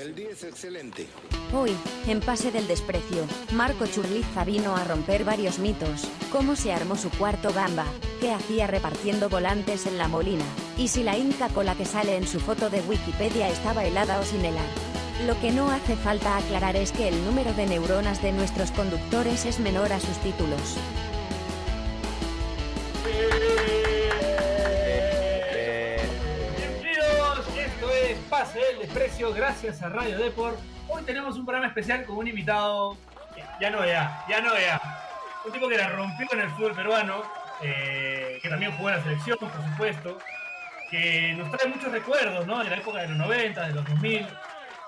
El día es excelente. Hoy, en Pase del Desprecio, Marco Churliza vino a romper varios mitos, cómo se armó su cuarto gamba, qué hacía repartiendo volantes en la molina, y si la Inca Cola que sale en su foto de Wikipedia estaba helada o sin helar. Lo que no hace falta aclarar es que el número de neuronas de nuestros conductores es menor a sus títulos. Del Desprecio, gracias a Radio Deport. Hoy tenemos un programa especial con un invitado, ya no vea, ya no vea. Un tipo que la rompió en el fútbol peruano, eh, que también jugó en la selección, por supuesto, que nos trae muchos recuerdos, ¿no? De la época de los 90, de los 2000.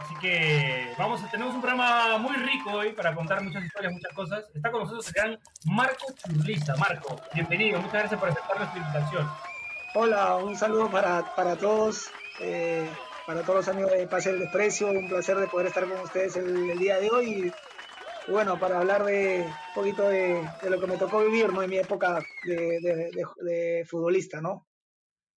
Así que vamos a tenemos un programa muy rico hoy para contar muchas historias, muchas cosas. Está con nosotros el gran Marco Churliza. Marco, bienvenido, muchas gracias por aceptar nuestra invitación. Hola, un saludo para, para todos, eh, para todos los amigos de Pase del Desprecio, un placer de poder estar con ustedes el, el día de hoy y, bueno, para hablar de un poquito de, de lo que me tocó vivir, ¿no? En mi época de, de- de- de futbolista, ¿no?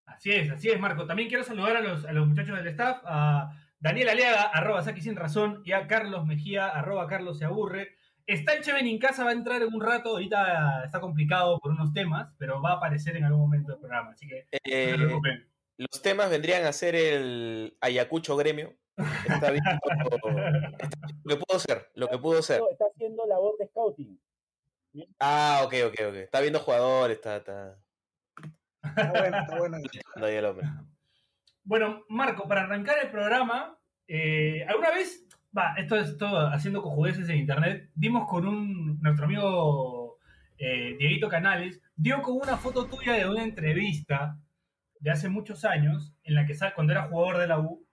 Así es, así es, Marco. También quiero saludar a los, a los muchachos del staff, a Daniel Aliaga, arroba Saki Sin Razón, y a Carlos Mejía, arroba Carlos Se Aburre. Está el Cheven en casa, va a entrar en un rato, ahorita está complicado por unos temas, pero va a aparecer en algún momento del programa, así que no Eh, se preocupen. Los temas vendrían a ser el Ayacucho Gremio. Está bien, está- lo que pudo ser, lo que pudo ser. Está haciendo labor de scouting. Ah, ok, ok, ok. Está viendo jugadores, está, está, Está bueno, está bueno. Bueno, Marco, para arrancar el programa, eh, ¿alguna vez, va, esto es todo haciendo cojudeces en internet, dimos con un, nuestro amigo eh, Dieguito Canales, dio con una foto tuya de una entrevista de hace muchos años, en la que sale, cuando era jugador de la U,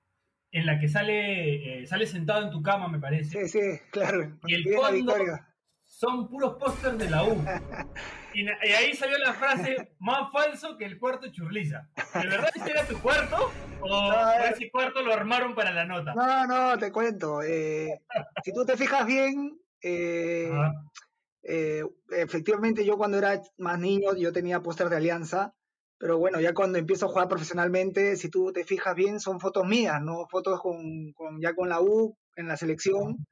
en la que sale, eh, sale sentado en tu cama, me parece. Sí, sí, claro. Y el fondo-. Son puros pósters de la U. Y, ahí salió la frase, más falso que el cuarto churliza. ¿De verdad ese era tu cuarto? ¿O No, eh. ese cuarto lo armaron para la nota? No, no, te cuento. eh, si tú te fijas bien, eh, efectivamente, yo cuando era más niño, yo tenía póster de Alianza, pero bueno, ya cuando empiezo a jugar profesionalmente, si tú te fijas bien, son fotos mías, ¿no? Fotos con, con- ya con la U, en la selección,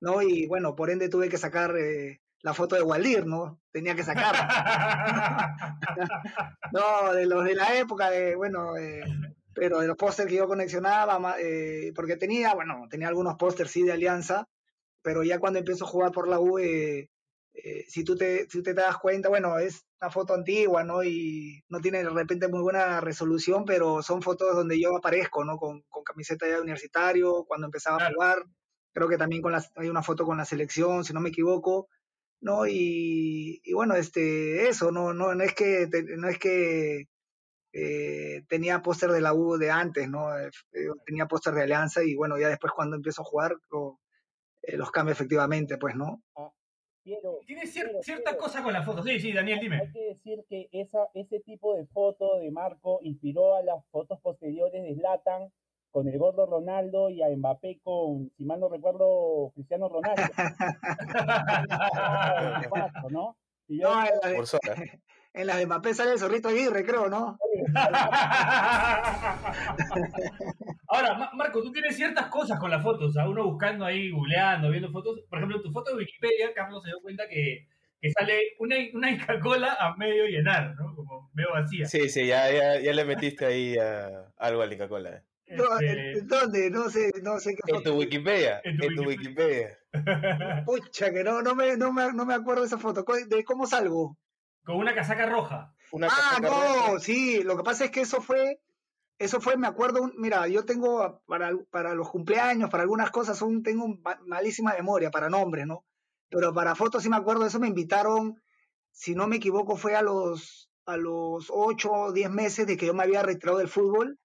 ¿no? Y bueno, por ende tuve que sacar eh, la foto de Waldir, ¿no? Tenía que sacarla. No, de los de la época, de, bueno, eh, pero de los pósters que yo coleccionaba, eh, porque tenía, bueno, tenía algunos pósters sí de Alianza, pero ya cuando empiezo a jugar por la U, eh, eh, si, tú te, si te das cuenta, bueno, es una foto antigua, ¿no? Y no tiene de repente muy buena resolución, pero son fotos donde yo aparezco, ¿no? Con, con camiseta de universitario, cuando empezaba a jugar, creo que también con hay una foto con la selección, si no me equivoco, ¿no? Y, y bueno, este, eso, no, no, no es que, te- no es que eh, tenía póster de la U de antes, ¿no? Eh, tenía póster de Alianza y bueno, ya después cuando empiezo a jugar lo- eh, los cambio efectivamente, pues, ¿no? Tiene cier- cierta cosa con la foto. Sí, sí, Daniel, Hay dime. que decir que esa, ese tipo de foto de Marco inspiró a las fotos posteriores de Zlatan con el gordo Ronaldo y a Mbappé con, si mal no recuerdo, Cristiano Ronaldo. ¿no? Y yo No, en la de, Por sola. En la de Mbappé sale el zorrito Aguirre, creo, ¿no? Ahora, Ma- Marco, tú tienes ciertas cosas con las fotos. O sea, uno buscando ahí, googleando, viendo fotos. Por ejemplo, en tu foto de Wikipedia, Carlos se dio cuenta que, que sale una, una Inca Cola a medio llenar, ¿no? Como medio vacía. Sí, sí, ya, ya, ya le metiste ahí a- algo a la Coca-Cola. No, Este, ¿en- ¿Dónde? No sé, no sé qué En tu. Wikipedia, En tu en tu Wikipedia. Pucha, que no, no, me, no, me, no me acuerdo de esa foto. ¿Cu- ¿De cómo salgo? Con una casaca roja. Una Ah, casaca roja. no, sí, lo que pasa es que eso fue, eso fue, me acuerdo, un- mira, yo tengo para, para los cumpleaños, para algunas cosas, un, tengo ma- malísima memoria para nombres, ¿no? Pero para fotos sí me acuerdo, eso me invitaron, si no me equivoco, fue a los, a los 8 o 10 meses de que yo me había retirado del fútbol.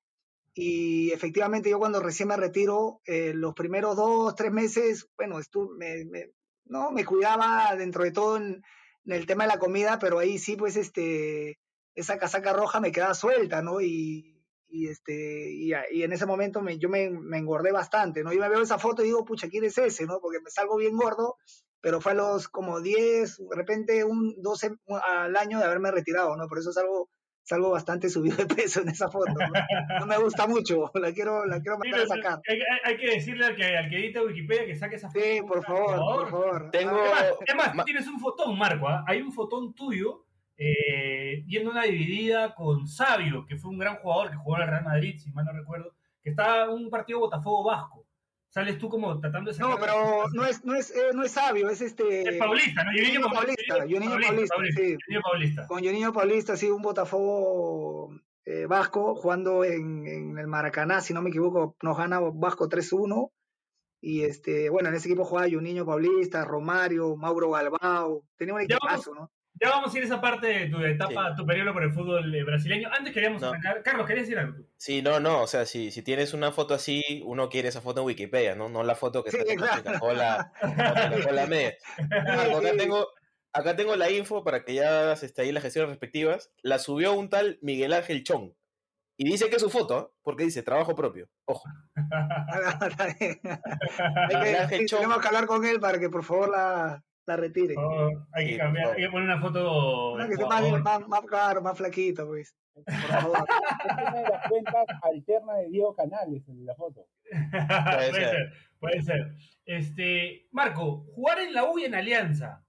Y efectivamente yo cuando recién me retiro, eh, los primeros dos, tres meses, bueno, estuve, me, me- no, me cuidaba dentro de todo en, en el tema de la comida, pero ahí sí, pues, este, esa casaca roja me quedaba suelta, ¿no? Y, y este, y, y en ese momento me, yo me, me engordé bastante, ¿no? Yo me veo esa foto y digo, pucha, ¿quién es ese, no? Porque me salgo bien gordo, pero fue a los como 10, de repente un 12 al año de haberme retirado, ¿no? Por eso salgo, salgo bastante subido de peso en esa foto. No, me gusta mucho, la quiero, la quiero mandar a sacar. Hay, que decirle al que, al que edita Wikipedia que saque esa foto. Sí, por favor, por favor. Tengo... Es más, tienes un fotón, Marco, ¿ah? hay un fotón tuyo eh, yendo una dividida con Sabio, que fue un gran jugador que jugó en el Real Madrid, si mal no recuerdo, que estaba en un partido Botafogo Vasco. Sales tú como tratando de No, pero no es, no es, eh, no es sabio, es este. Es Paulista, ¿no? Yoninho Paulista. Yoninho Paulista, sí. Paulista. Con Yoninho Paulista, sí, un Botafogo eh, Vasco jugando en, en, el Maracaná, si no me equivoco, nos gana Vasco 3-1. Y este, bueno, en ese equipo jugaba Juninho Paulista, Romario, Mauro Galbao. Tenía un equipazo, ¿no? Ya vamos a ir a esa parte de tu etapa, tu periodo por el fútbol eh, brasileño. Antes queríamos arrancar. Carlos, ¿querías decir algo? Sí, no, no. O sea, si, si tienes una foto así, uno quiere esa foto en Wikipedia, ¿no? No la foto que está en la cola media. Acá tengo, acá tengo la info para que ya hagas este, ahí las gestiones respectivas. La subió un tal Miguel Ángel Chong. Y dice que es su foto, ¿eh? porque dice trabajo propio. Ojo. Tenemos que hablar con él para que por favor la, la retire. Oh, hay que cambiar, hay que poner una foto. que sea más, más, claro, más flaquito, pues. Por favor. Tiene las cuentas alternas de Diego Canales en la foto. puede, ser. puede ser. Este, Marco, jugar en la U y en Alianza.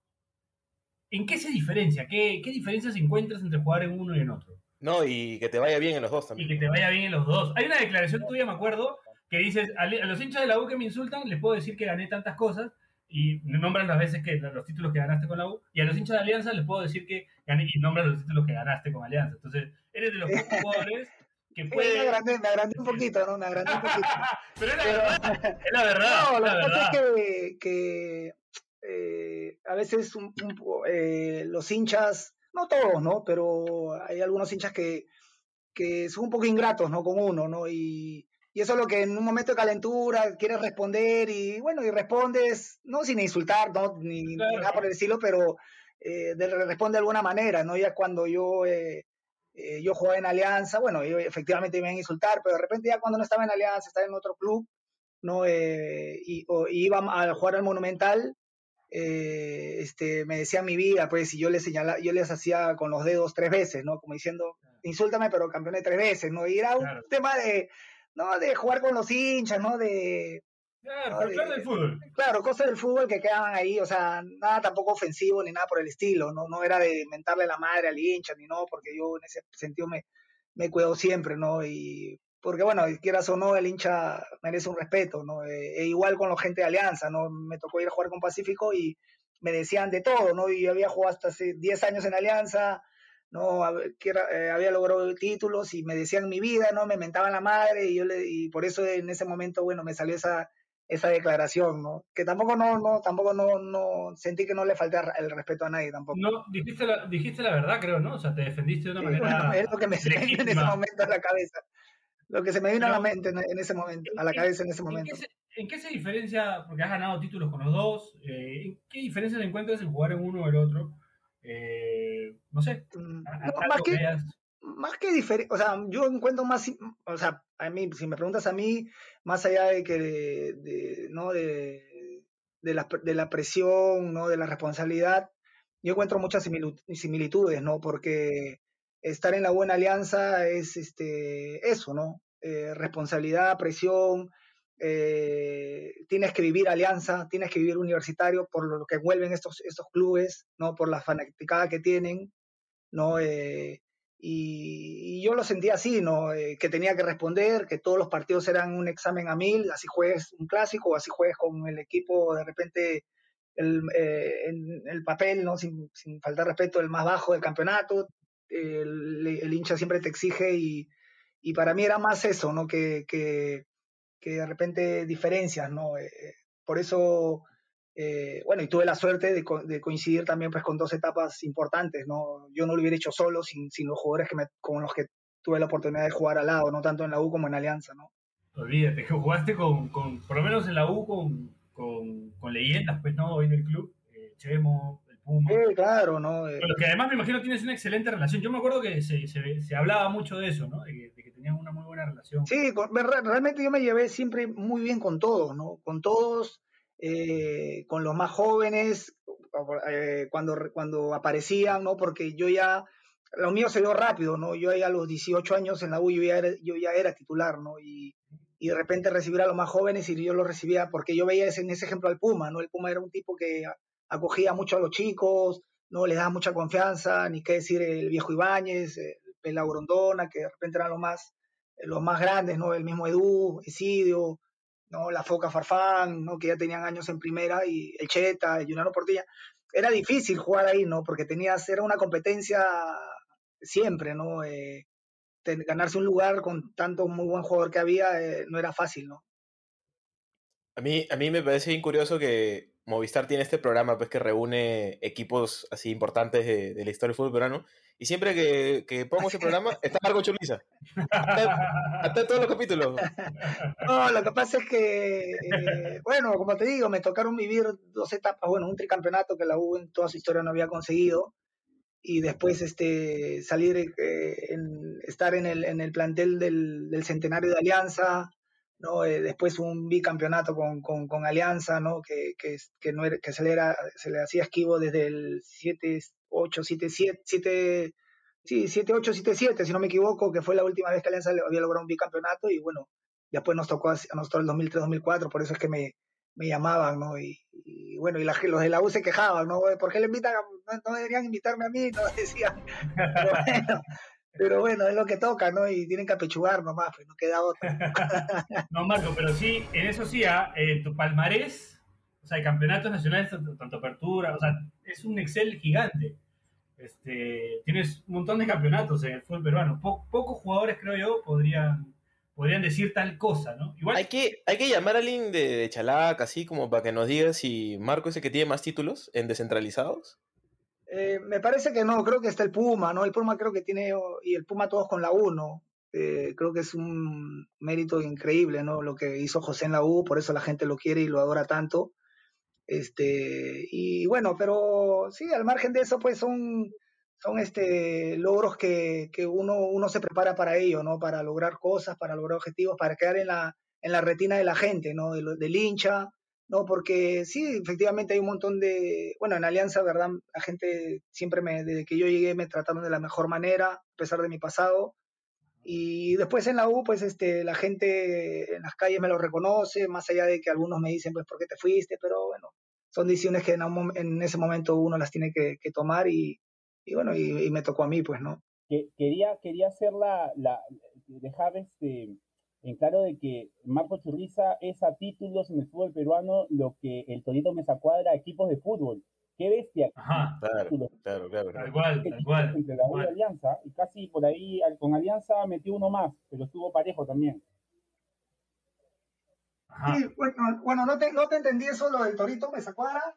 ¿En qué se diferencia? ¿Qué, qué diferencias encuentras entre jugar en uno y en otro? No, y que te vaya bien en los dos también. Y que te vaya bien en los dos. Hay una declaración tuya, me acuerdo, que dices, a, los hinchas de la U que me insultan, les puedo decir que gané tantas cosas, y nombran las veces que los títulos que ganaste con la U, y a los hinchas de Alianza les puedo decir que gané, y nombran los títulos que ganaste con Alianza. Entonces, eres de los pocos jugadores que puede... me, agrandé, me agrandé un poquito, ¿no? Me agrandé un poquito. Pero es la verdad, es la verdad. No, la, verdad. es que, que eh, a veces un, eh, los hinchas, no todos, ¿no? Pero hay algunos hinchas que, que son un poco ingratos, ¿no? Con uno, ¿no? Y, y eso es lo que en un momento de calentura quieres responder y bueno, y respondes, no sin insultar, no, ni, nada por el estilo, pero eh, de, responde de alguna manera, ¿no? Ya cuando yo, eh, eh, yo jugaba en Alianza, bueno, yo, efectivamente me iban a insultar, pero de repente ya cuando no estaba en Alianza, estaba en otro club, ¿no? y, iba a jugar al Monumental, este, me decían mi vida, pues, y yo les señalaba, yo les hacía con los dedos tres veces, ¿no? Como diciendo, insúltame, pero campeoné tres veces, ¿no? Y era un tema de no de jugar con los hinchas, ¿no? De. Claro, del fútbol. Claro, cosas del fútbol que quedaban ahí, o sea, nada tampoco ofensivo ni nada por el estilo, no, no era de mentarle la madre al hincha ni no, porque yo en ese sentido me, me cuido siempre, ¿no? Y porque bueno, quieras o no, el hincha merece un respeto, ¿no? E, e igual con la gente de Alianza, ¿no? Me tocó ir a jugar con Pacífico y me decían de todo, ¿no? Y yo había jugado hasta hace 10 años en Alianza, no eh, había logrado títulos y me decían mi vida, no me mentaban la madre y yo le, y por eso en ese momento bueno me salió esa esa declaración, ¿no? Que tampoco no no tampoco no, no sentí que no le falté el respeto a nadie tampoco. No, dijiste la, dijiste la verdad, creo, ¿no? O sea, te defendiste de una manera es lo que me vino en ese momento a la cabeza. Lo que se me vino a la mente en, ese momento, a la cabeza en ese momento. ¿En qué, se, diferencia, porque has ganado títulos con los dos, eh, ¿en qué diferencia te encuentras en jugar en uno o el otro? Eh, no sé. Mm, más, que, más que diferente, o sea, yo encuentro más, o sea, a mí, si me preguntas a mí, más allá de que, de, ¿no? De, de, la, de la presión, ¿no? De la responsabilidad, yo encuentro muchas similitudes, ¿no? Porque estar en la buena alianza es este, eso, ¿no? Eh, responsabilidad, presión, eh, tienes que vivir alianza, tienes que vivir universitario por lo que envuelven estos, estos clubes, ¿no? Por la fanaticada que tienen, ¿no? Eh, y, yo lo sentía así, ¿no? Eh, que tenía que responder, que todos los partidos eran un examen a mil, así juegues un clásico, así juegues con el equipo de repente el, en el papel, ¿no? Sin, sin, faltar respeto, el más bajo del campeonato, el, hincha siempre te exige y, y, para mí era más eso, ¿no? Que que de repente diferencias, ¿no? Eh, eh, por eso, eh, bueno, y tuve la suerte de, de, coincidir también pues con dos etapas importantes, ¿no? Yo no lo hubiera hecho solo sin, sin los jugadores que con los que tuve la oportunidad de jugar al lado, no tanto en la U como en Alianza, ¿no? Olvídate, que jugaste con, con, por lo menos en la U con, con, con leyendas, pues, ¿no? Hoy en el club, Chemo, el Puma. Sí, claro, ¿no? Con los que además me imagino tienes una excelente relación. Yo me acuerdo que se, se, se hablaba mucho de eso, ¿no? De que, tenían una muy buena relación. Sí, realmente yo me llevé siempre muy bien con todos, ¿no? Con todos, eh, con los más jóvenes, eh, cuando, cuando aparecían, ¿no? Porque yo ya lo mío se dio rápido, ¿no? Yo ahí a los 18 años en la U yo ya era, yo ya era titular, ¿no? Y, y de repente recibir a los más jóvenes y yo lo recibía porque yo veía ese, en ese ejemplo al Puma, ¿no? El Puma era un tipo que acogía mucho a los chicos, no le daba mucha confianza, ni qué decir el viejo Ibáñez, el Pela Grondona, que de repente eran los más, los más grandes, ¿no? El mismo Edu, Esidio, ¿no? La Foca Farfán, ¿no? Que ya tenían años en primera, y el Cheta, el Juliano Portilla. Era difícil jugar ahí, ¿no? Porque tenías, era una competencia siempre, ¿no? Eh, ganarse un lugar con tanto muy buen jugador que había eh, no era fácil, ¿no? A mí, a mí me parece bien curioso que Movistar tiene este programa pues, que reúne equipos así importantes de, la historia del fútbol peruano. Y siempre que, que pongo ese programa, está Marco Churliza. Hasta, todos los capítulos. No, lo que pasa es que, eh, bueno, como te digo, me tocaron vivir dos etapas. Bueno, un tricampeonato que la U en toda su historia no había conseguido y después este, salir, eh, en, estar en el, en el plantel del, del, centenario de Alianza, ¿no? Eh, después un bicampeonato con, con, con Alianza, ¿no? que, que, que, no era, que se, le era, se le hacía esquivo desde el 7, 8, 7, 7, 7, sí, 7, 8, 7, 7, si no me equivoco, que fue la última vez que Alianza había logrado un bicampeonato y bueno, después nos tocó a nosotros el 2003-2004, por eso es que me, me llamaban, ¿no? Y, bueno, y los de la U se quejaban, ¿no? ¿Por qué le invitan? no, deberían invitarme a mí, no decían. Pero bueno, pero bueno, es lo que toca, ¿no? Y tienen que apechugar nomás, pues no queda otra. no, Marco, pero sí, en eso sí, ¿ah? tu palmarés, o sea, hay campeonatos nacionales, tanto, apertura, o sea, es un Excel gigante. Este, tienes un montón de campeonatos en el fútbol peruano. pocos jugadores, creo yo, podrían podrían decir tal cosa, ¿no? Igual... Hay, que, hay que llamar a alguien de, de Chalaca, así como para que nos diga si Marco es el que tiene más títulos en descentralizados. Eh, me parece que no, creo que está el Puma, ¿no? El Puma creo que tiene, y el Puma todos con la U, ¿no? Eh, creo que es un mérito increíble, ¿no? Lo que hizo José en la U, por eso la gente lo quiere y lo adora tanto. Este, y bueno, pero sí, al margen de eso, pues son son este, logros que, que, uno, uno se prepara para ello, ¿no? Para lograr cosas, para lograr objetivos, para quedar en la, en la retina de la gente, ¿no? Del, del hincha, ¿no? Porque sí, efectivamente hay un montón de, bueno, en Alianza, ¿verdad? La gente siempre me, desde que yo llegué me trataron de la mejor manera, a pesar de mi pasado. Y después en la U, pues este, la gente en las calles me lo reconoce, más allá de que algunos me dicen, pues, ¿por qué te fuiste? Pero bueno, son decisiones que en, en ese momento uno las tiene que, tomar y, y bueno, y, me tocó a mí, pues, ¿no? Que, quería, quería hacer la, la, dejar este, en claro de que Marco Churriza es a títulos en el fútbol peruano lo que el Torito Mesa Cuadra a equipos de fútbol. ¡Qué bestia! Ajá, claro, claro, claro. Tal cual, tal cual. Entre la y Alianza, y casi por ahí con Alianza metió uno más, pero estuvo parejo también. Ajá. Sí, bueno, bueno no, te, no te entendí eso lo del Torito Mesa Cuadra.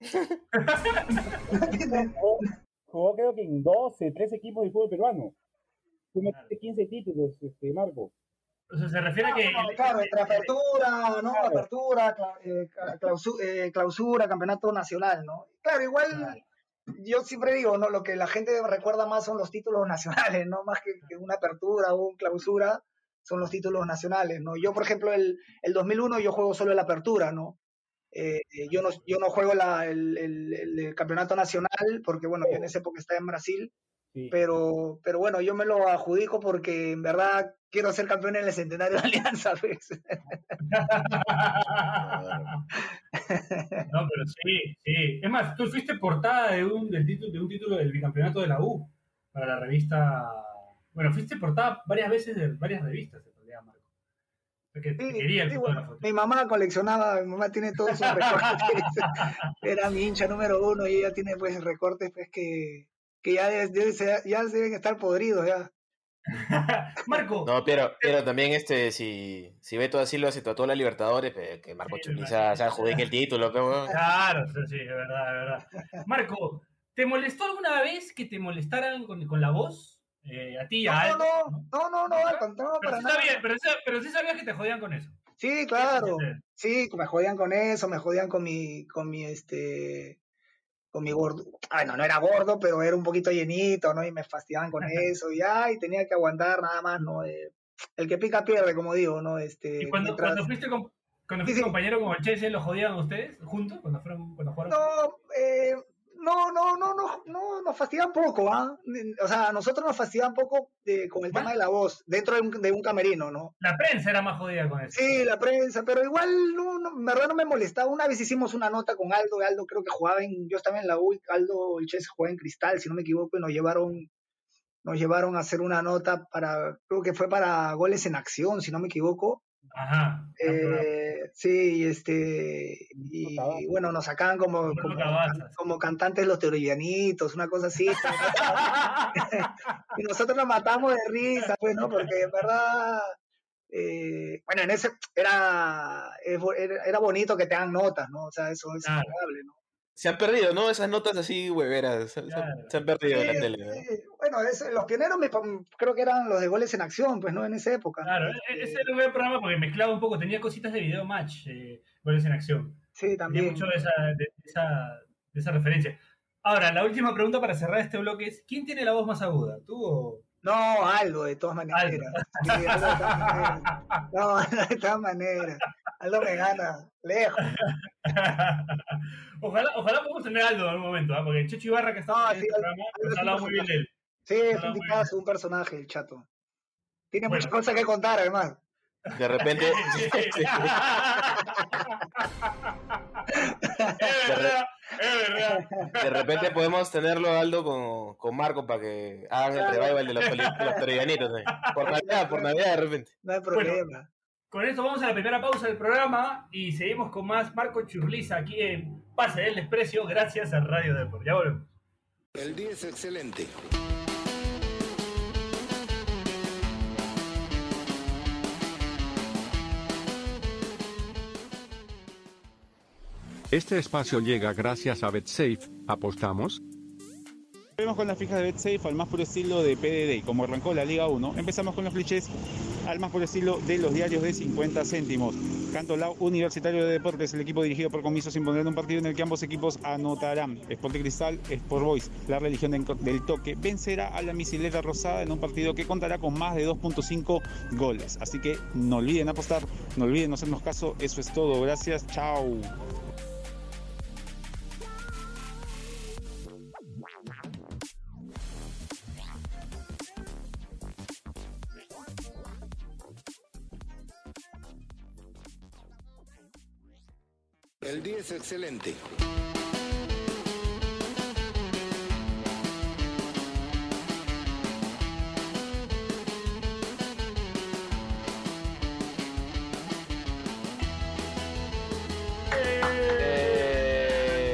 jugó creo que en 12, 13 equipos de fútbol peruano. Tú metiste 15 títulos, este, Marco. O sea, se refiere a que... claro, entre apertura, ¿no? Apertura, eh, eh, clausura, campeonato nacional, ¿no? Claro, igual yo siempre digo, ¿no? Lo que la gente recuerda más son los títulos nacionales, ¿no? Más que, que una apertura o una clausura, son los títulos nacionales, ¿no? Yo, por ejemplo, el, el 2001 yo juego solo la apertura, ¿no? Eh, yo, no, yo no juego la, el, el, campeonato nacional porque, bueno, yo en esa época estaba en Brasil, pero, pero bueno, yo me lo adjudico porque en verdad quiero ser campeón en el centenario de Alianza. ¿ves? no, pero sí, sí. Es más, tú fuiste portada de un, del título, de un título del bicampeonato de la U para la revista. Bueno, fuiste portada varias veces de varias revistas mi mamá coleccionaba, mi mamá tiene todos sus recortes. Era mi hincha número uno y ella tiene pues recortes pues que, que ya, ya deben estar podridos ya. Marco. No, pero, pero también este, si, si Beto así lo hace toda la Libertadores, que Marco sí, Chuniza ya adjudique el título. Claro, sí, es verdad, es verdad. Marco, ¿te molestó alguna vez que te molestaran con, con la voz? Eh, a ti, a no, no, no, no, no, no, pero sí Sabía, pero, pero, sí sabías que te jodían con eso. Sí, claro. Sí, me jodían con eso, me jodían con mi, con mi, este, con mi gordo. Ay, no, era gordo, pero era un poquito llenito, ¿no? Y me fastidiaban con eso, y ay, tenía que aguantar nada más, ¿no? Eh, el que pica pierde, como digo, ¿no? Este, ¿Y cuando, cuando fuiste, con, cuando fuiste compañero con el Chelsea, lo jodían ustedes juntos? Cuando fueron, cuando fueron... No, eh, No, no, no, no, no, nos fastidian poco, ¿ah? O sea, nosotros nos fastidian poco con el tema de la voz, dentro de un, de un, camerino, ¿no? La prensa era más jodida con eso. Sí, la prensa, pero igual, no, en verdad no me molestaba. Una vez hicimos una nota con Aldo, Aldo creo que jugaba en, yo estaba en la U, Aldo el Chess jugaba en Cristal, si no me equivoco, y nos llevaron, nos llevaron a hacer una nota para, creo que fue para goles en acción, si no me equivoco. Ajá. Eh, sí, este, y, bueno, nos sacaban como, como, cantantes los teorianitos, una cosa así. y nosotros nos matamos de risa, pues, ¿no? Porque en verdad, eh, bueno, en ese era, era, bonito que te hagan notas, ¿no? O sea, eso es agradable, ¿no? Se han perdido, ¿no? Esas notas así hueveras. Se, han perdido en la tele. Bueno, los pioneros me, creo que eran los de goles en acción, pues, ¿no? En esa época. Claro, e, ese era un buen programa porque mezclaba un poco, tenía cositas de video match, eh, goles en acción. Sí, también. Tenía mucho de esa, de, esa, de esa referencia. Ahora, la última pregunta para cerrar este bloque es: ¿quién tiene la voz más aguda? ¿Tú o.? No, algo, de todas maneras. Sí, algo de todas maneras. No, de todas maneras. Aldo me gana, lejos. ojalá, ojalá podamos tener algo en algún momento, ¿eh? porque Checho Ibarra que está en el programa nos ha hablado muy bien de él. Sí, es un tipazo, un personaje, el chato. Tiene muchas cosas que contar, además. De repente. es verdad, es verdad. De repente podemos tenerlo, Aldo, con, con Marco para que hagan el revival de los, de los Por Navidad, por Navidad, de repente. No hay problema. Con esto vamos a la primera pausa del programa y seguimos con más Marco Churliza aquí en Pase del Desprecio, gracias a Radio Deport. Ya volvemos. El día es excelente. Este espacio llega gracias a BetSafe. ¿Apostamos? Vemos con las fijas de BetSafe al más puro estilo de PDD. Como arrancó la Liga 1, empezamos con los clichés al más puro estilo de los diarios de 50 céntimos. Cantolao Universitario de Deportes, el equipo dirigido por Comiso, se impondrá en un partido en el que ambos equipos anotarán. Sport Cristal, Sport Boys, la religión del toque, vencerá a la misileta rosada en un partido que contará con más de 2.5 goles. Así que no olviden apostar, no olviden hacernos caso. Eso es todo. Gracias. Chao. El día es excelente.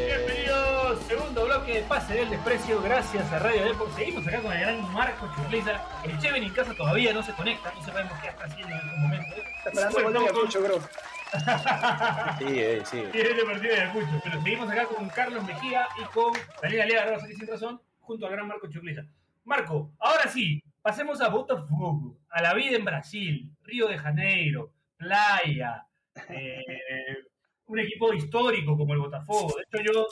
Bienvenidos, segundo bloque de Pase del Desprecio, gracias a Radio Deport. Seguimos acá con el gran Marco Churliza. El Cheven en casa todavía no se conecta, no sabemos qué está haciendo en este momento. Está esperando el mucho, bro sí, eh, sí. Tiene partido de. Pero seguimos acá con Carlos Mejía y con Daniel Alea, sin razón, junto al gran Marco Chucliza. Marco, ahora sí, pasemos a Botafogo, a la vida en Brasil, Río de Janeiro, playa, eh, un equipo histórico como el Botafogo. De hecho, yo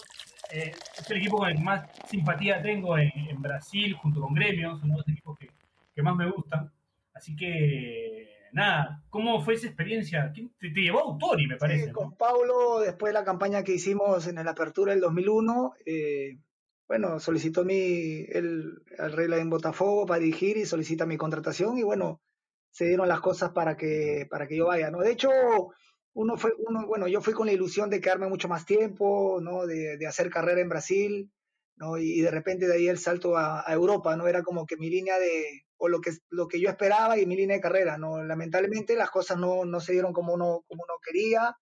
eh, es el equipo con el que más simpatía tengo en, Brasil, junto con Gremio, son los equipos que, que más me gustan. Así que nada, ¿cómo fue esa experiencia? Te, te llevó Autori, me parece. con Paulo, después de la campaña que hicimos en la apertura del 2001, eh, bueno, solicitó mi, el, el regla en Botafogo para dirigir y solicita mi contratación y bueno, se dieron las cosas para que, para que yo vaya, ¿no? De hecho, uno fue, uno, bueno, yo fui con la ilusión de quedarme mucho más tiempo, ¿no? De, de hacer carrera en Brasil, ¿no? Y, de repente de ahí el salto a, a Europa, ¿no? Era como que mi línea de, o lo que, lo que yo esperaba y mi línea de carrera. ¿no? Lamentablemente las cosas no, no se dieron como uno, como uno quería.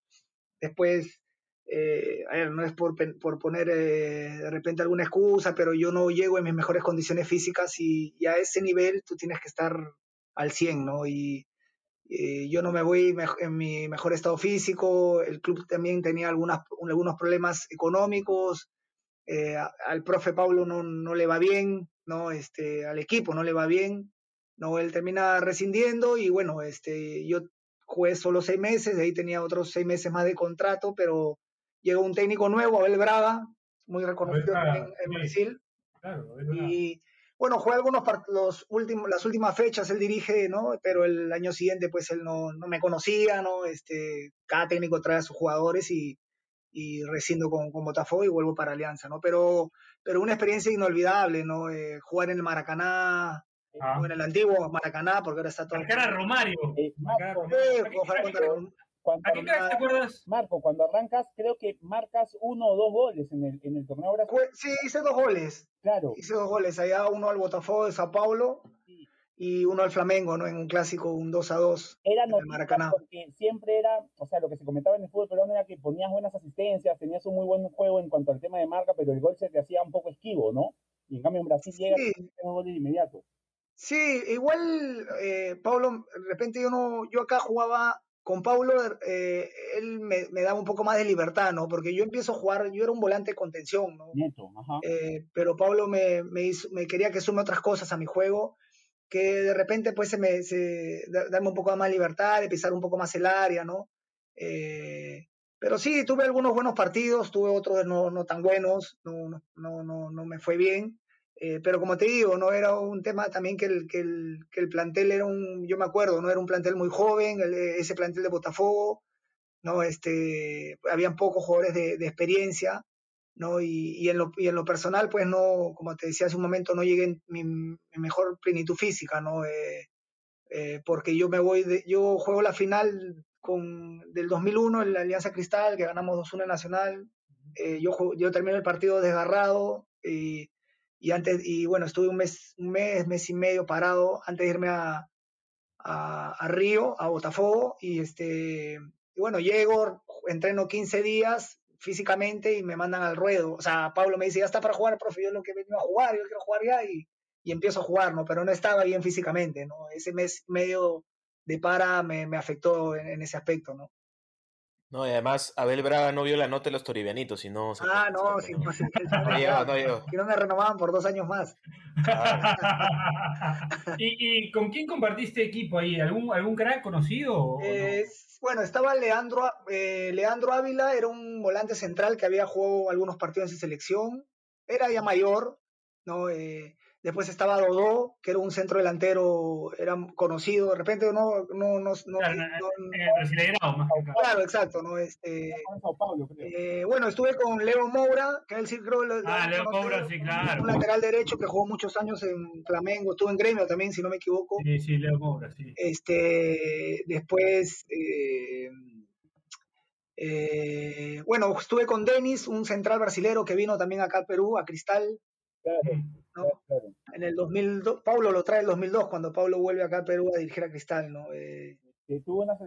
Después, eh, no es por, por poner eh, de repente alguna excusa, pero yo no llego en mis mejores condiciones físicas y, a ese nivel tú tienes que estar al 100, ¿no? Y eh, yo no me voy en mi mejor estado físico, el club también tenía algunos problemas económicos, al profe Pablo no, no le va bien, ¿no? Este, al equipo no le va bien, ¿no? Él termina rescindiendo y bueno, este, yo jugué solo seis meses, de ahí tenía otros seis meses más de contrato, pero llegó un técnico nuevo, Abel Braga, muy reconocido en, Brasil. y bueno, juega algunos los últimos, las últimas fechas, él dirige, ¿no? Pero el año siguiente, pues él no, no me conocía, ¿no? Este, cada técnico trae a sus jugadores y, y rescindo con, con Botafogo y vuelvo para Alianza, ¿no? Pero, pero una experiencia inolvidable, ¿no? Eh, jugar en el Maracaná, Ah. o en el antiguo Maracaná, porque ahora está todo... Marcar a Romario. Eh, Marco, Eh. Marco, cuando arrancas, creo que marcas uno o dos goles en el, en el torneo brasileño. Sí, hice dos goles. Claro, Hice dos goles. Allá uno al Botafogo de Sao Paulo. Y uno al Flamengo, ¿no? En un clásico, un 2 a 2. era el noticia Maracaná. porque siempre era, o sea, lo que se comentaba en el fútbol peruano era que ponías buenas asistencias, tenías un muy buen juego en cuanto al tema de marca, pero el gol se te hacía un poco esquivo, ¿no? Y en cambio en Brasil llega Sí. y un gol de inmediato. Sí, igual, eh, Pablo, de repente yo no, yo acá jugaba con Pablo, eh, él me, me daba un poco más de libertad, ¿no? Porque yo empiezo a jugar, yo era un volante de contención, ¿no? Neto, ajá. Eh, pero Pablo me, me, hizo- me quería que sume otras cosas a mi juego, que de repente pues se me, se, da- darme un poco más libertad, de pisar un poco más el área, ¿no? Eh, pero sí, tuve algunos buenos partidos, tuve otros no, no tan buenos, no, no, no, no, me fue bien. Eh, pero como te digo, no era un tema también que el, que el, que el plantel era un, yo me acuerdo, no era un plantel muy joven, ese plantel de Botafogo, no, este, habían pocos jugadores de, de experiencia, ¿no? Y, y en lo, y en lo personal, pues no, como te decía hace un momento, no llegué en mi, mi mejor plenitud física, ¿no? Eh, eh, porque yo me voy, de, yo juego la final con, del 2001 en la Alianza Cristal, que ganamos 2-1 en Nacional, eh, yo, yo termino el partido desgarrado y, y antes, y bueno, estuve un mes, un mes, mes y medio parado antes de irme a, a, a Río, a Botafogo, y este, y bueno, llego, entreno 15 días físicamente y me mandan al ruedo. O sea, Pablo me dice, ya está para jugar, profe, yo lo que vengo a jugar, yo quiero jugar ya, y, y empiezo a jugar, ¿no? Pero no estaba bien físicamente, ¿no? Ese mes medio de para me, me afectó en, en ese aspecto, ¿no? No, y además Abel Braga no vio la nota de los toribianitos, si no... se- Ah, se- no, se- sí, no, sí, No no que no me renovaban por dos años más. ¿Y, ¿Y con quién compartiste equipo ahí? ¿Algún, algún crack conocido? o no? Eh, bueno, estaba Leandro, eh, Leandro Ávila, era un volante central que había jugado algunos partidos en selección, era ya mayor, ¿no? Eh, después estaba Dodó, que era un centro delantero, era conocido, de repente no, no, no, no- Claro, no- el acá. claro, exacto, ¿no? Este, eh, bueno, estuve con Leo Moura, que él sí creo lo- Ah, Leo Moura, sí, claro. Un lateral derecho que jugó muchos años en Flamengo, estuvo en Gremio también, si no me equivoco. Sí, sí, Leo Moura, sí. Este, después, eh, eh, bueno, estuve con Denis, un central brasilero que vino también acá al Perú, a Cristal, Claro. ¿No? claro. En el 2002, Paulo lo trae el 2002, cuando Paulo vuelve acá al Perú a dirigir a Cristal, ¿no? Eh,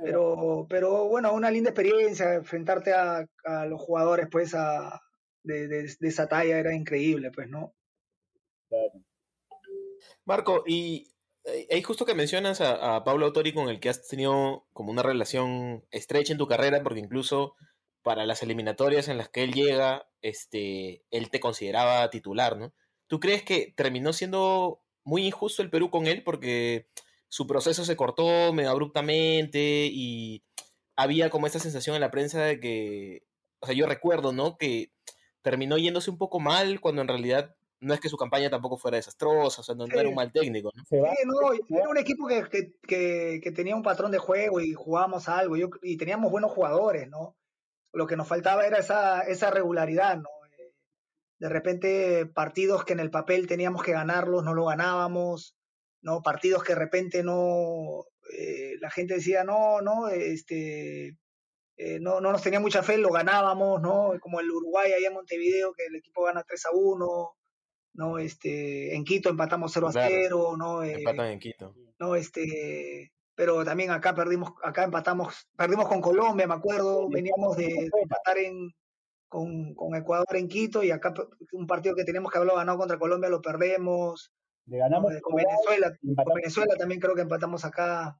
pero, pero bueno, una linda experiencia, enfrentarte a, a los jugadores, pues, a, de, de- de esa talla era increíble, pues, ¿no? Claro. Marco, y eh, ahí justo que mencionas a, a Pablo Autori con el que has tenido como una relación estrecha en tu carrera, porque incluso para las eliminatorias en las que él llega, este, él te consideraba titular, ¿no? ¿Tú crees que terminó siendo muy injusto el Perú con él porque su proceso se cortó medio abruptamente y había como esa sensación en la prensa de que, o sea, yo recuerdo, ¿no? Que terminó yéndose un poco mal cuando en realidad no es que su campaña tampoco fuera desastrosa, o sea, no, no era un mal técnico, ¿no? Sí, no, era un equipo que, que, que, que tenía un patrón de juego y jugábamos algo yo, y teníamos buenos jugadores, ¿no? Lo que nos faltaba era esa, esa regularidad, ¿no? De repente partidos que en el papel teníamos que ganarlos, no lo ganábamos, ¿no? Partidos que de repente no, eh, la gente decía, no, no, este, eh, no, no nos tenía mucha fe, lo ganábamos, ¿no? Como el Uruguay allá en Montevideo, que el equipo gana 3 a 1, ¿no? Este, en Quito empatamos 0 a Claro. 0, ¿no? Eh, Empatan en Quito. no este pero también acá perdimos acá empatamos perdimos con Colombia me acuerdo veníamos de, de empatar en con, con Ecuador en Quito y acá un partido que teníamos que haberlo ganado contra Colombia lo perdemos. Le ganamos Eh, con Venezuela con. Venezuela también creo que empatamos acá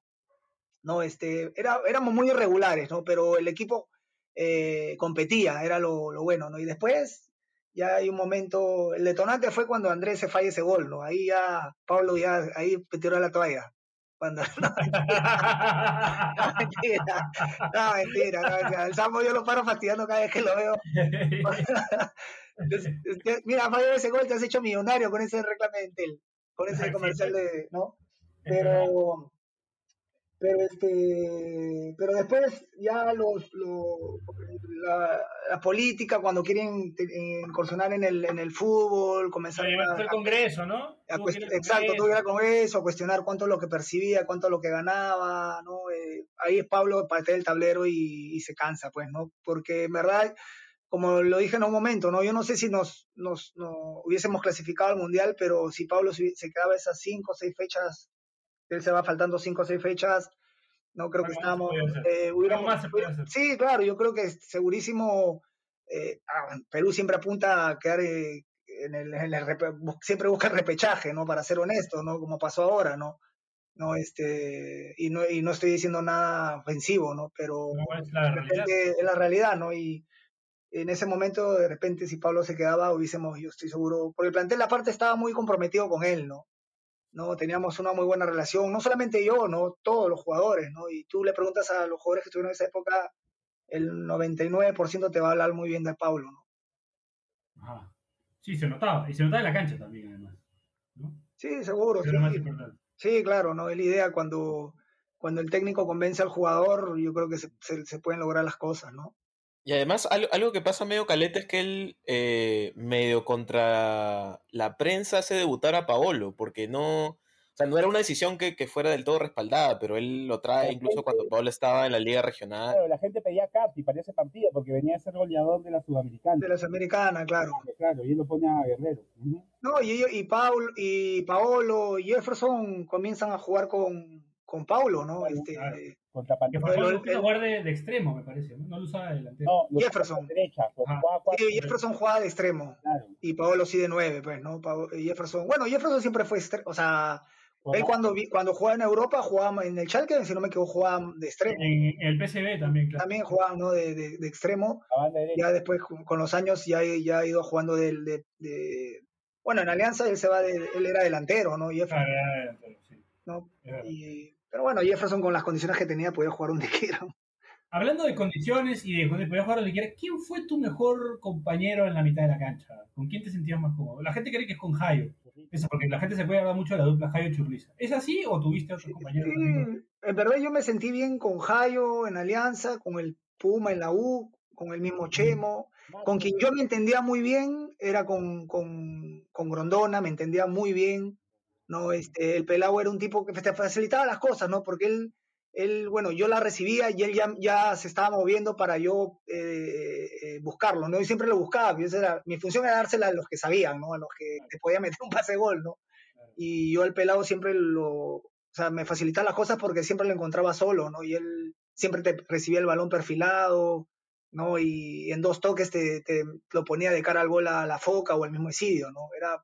no este era éramos muy irregulares no pero el equipo eh, competía era lo, lo bueno no y después ya hay un momento el detonante fue cuando Andrés se falla ese gol no ahí ya Pablo ya ahí tiró la toalla cuando no, no, mentira, no, mentira, no, mentira. El Sambo yo lo paro fastidiando cada vez que lo veo. Mira, falló ese gol, te has hecho millonario con ese reclame de Entel, con ese comercial de, ¿no? Pero, pero este, pero después ya los, lo- la- la política, cuando quieren eh, incursionar en el, en el fútbol, comenzar a, hacer congreso, ¿no? exacto, tuvo que congreso, a cuestionar cuánto es lo que percibía, cuánto es lo que ganaba, ¿no? Eh, ahí es Pablo patea el tablero y, se cansa, pues, ¿no? Porque en verdad, como lo dije en un momento, ¿no? Yo no sé si nos, nos, hubiésemos clasificado al Mundial, pero si Pablo se, quedaba esas cinco o seis fechas, él se va faltando cinco o seis fechas, no creo que estábamos. Eh, sí, claro, yo creo que segurísimo. Eh, ah, Perú siempre apunta a quedar eh, en el, siempre busca el repechaje, ¿no? Para ser honesto, ¿no? Como pasó ahora, ¿no? No, este, y no, y no estoy diciendo nada ofensivo, ¿no? Pero es, la es la realidad, ¿no? Y en ese momento, de repente, si Pablo se quedaba, hubiésemos, yo estoy seguro, porque el plantel aparte estaba muy comprometido con él, ¿no? ¿No? Teníamos una muy buena relación, no solamente yo, ¿no? Todos los jugadores, ¿no? Y tú le preguntas a los jugadores que estuvieron en esa época, el 99% te va a hablar muy bien de Pablo, ¿no? Ajá. Sí, se notaba, y se notaba en la cancha también, además, ¿no? Sí, seguro, sí. Sí, claro, ¿no? Es la idea cuando, cuando el técnico convence al jugador, yo creo que se, se pueden lograr las cosas, ¿no? Y además, algo, que pasa medio caleta es que él, eh, medio contra la prensa, hace debutar a Paolo, porque no. O sea, no era una decisión que, fuera del todo respaldada, pero él lo trae incluso cuando Paolo estaba en la Liga Regional. Claro, la gente pedía Carti para ese partido, porque venía a ser goleador de la Sudamericana. De la Sudamericana, claro. Claro, y él lo pone a Guerrero. No, y, y, Paul, y Paolo y Jefferson comienzan a jugar con, con Paulo, ¿no? este, contra Que fue el, jugar de, de, extremo, me parece. No, lo usaba de delantero. No, Jefferson. Derecha, pues, sí, Jefferson jugaba de extremo. Claro. Y Paolo sí de nueve, pues, ¿no? Jefferson. Bueno, Jefferson siempre fue. O sea, él cuando, cuando jugaba en Europa jugaba en el Schalke, si no me equivoco, jugaba de extremo. En el PSV también, claro. También jugaba, ¿no? De, de, de extremo. Ya después, con los años, ya, ya ha ido jugando de, de, Bueno, en Alianza él se va de, él era delantero, ¿no? Jefferson. era delantero, sí. ¿no? Y, pero bueno, Jefferson con las condiciones que tenía podía jugar donde quiera. Hablando de condiciones y de podía jugar donde quiera, ¿quién fue tu mejor compañero en la mitad de la cancha? ¿Con quién te sentías más cómodo? La gente cree que es con Jairo. Eso, porque la gente se puede hablar mucho de la dupla Jairo-Churliza. ¿Es así o tuviste otros compañeros? en verdad yo me sentí bien con Jairo en Alianza, con el Puma en la U, con el mismo Chemo. Con quien yo me entendía muy bien era con, con, con Grondona, me entendía muy bien. ¿No? Este, el Pelao era un tipo que te facilitaba las cosas, ¿no? Porque él, él bueno, yo la recibía y él ya, ya se estaba moviendo para yo eh, eh, buscarlo, ¿no? Y siempre lo buscaba, era, mi función era dársela a los que sabían, ¿no? A los que te podía meter un pase gol, ¿no? Y yo el pelado siempre lo, o sea, me facilitaba las cosas porque siempre lo encontraba solo, ¿no? Y él siempre te recibía el balón perfilado, ¿no? Y en dos toques te, te lo ponía de cara al gol a la foca o al mismo Esidio, ¿no? Era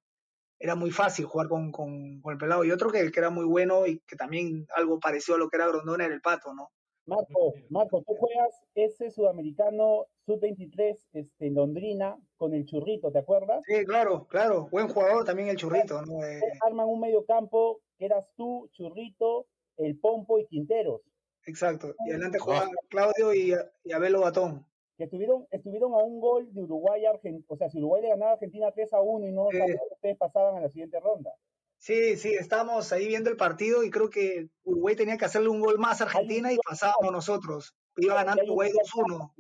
era muy fácil jugar con, con, el pelado. Y otro que, que, era muy bueno y que también algo pareció a lo que era Grondona era el pato, ¿no? Marco, Marco, tú juegas ese sudamericano sub-23 este, en Londrina con el Churrito, ¿te acuerdas? Sí, claro, claro. Buen jugador también el Churrito, ¿no? Eh, arman un medio campo que eras tú, Churrito, el Pompo y Quinteros. Exacto. Y adelante juegan Claudio y, y Abelo Batón que estuvieron, estuvieron a un gol de Uruguay Argentina. O sea, si Uruguay le ganaba a Argentina 3 a 1 y no ustedes pasaban a la siguiente ronda. Sí, sí, estábamos ahí viendo el partido y creo que Uruguay tenía que hacerle un gol más a Argentina y pasábamos nosotros. Iba ganando Uruguay 2-1.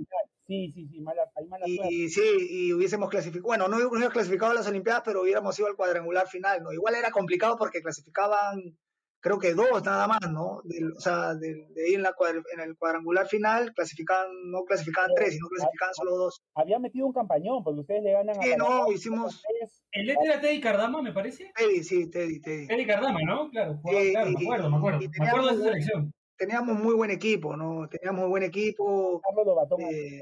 Sí, sí, sí, mala, hay mala y, sí, y hubiésemos clasificado, bueno, no hubiéramos clasificado a las Olimpiadas, pero hubiéramos ido al cuadrangular final, ¿no? Igual era complicado porque clasificaban creo que dos nada más, ¿no? o sea, de, ahí en, la, en el cuadrangular final clasificaban, no clasificaban tres, sino clasificaban solo dos. Había metido un campañón, porque ustedes le ganan sí, no, hicimos... ¿El Lete era Teddy Cardama, me parece? Teddy, sí, Teddy, Teddy. Teddy Cardama, ¿no? Claro, claro, me acuerdo, me acuerdo. Me acuerdo de esa selección. Teníamos muy buen equipo, ¿no? Teníamos muy buen equipo. Carlos Lobatón, eh,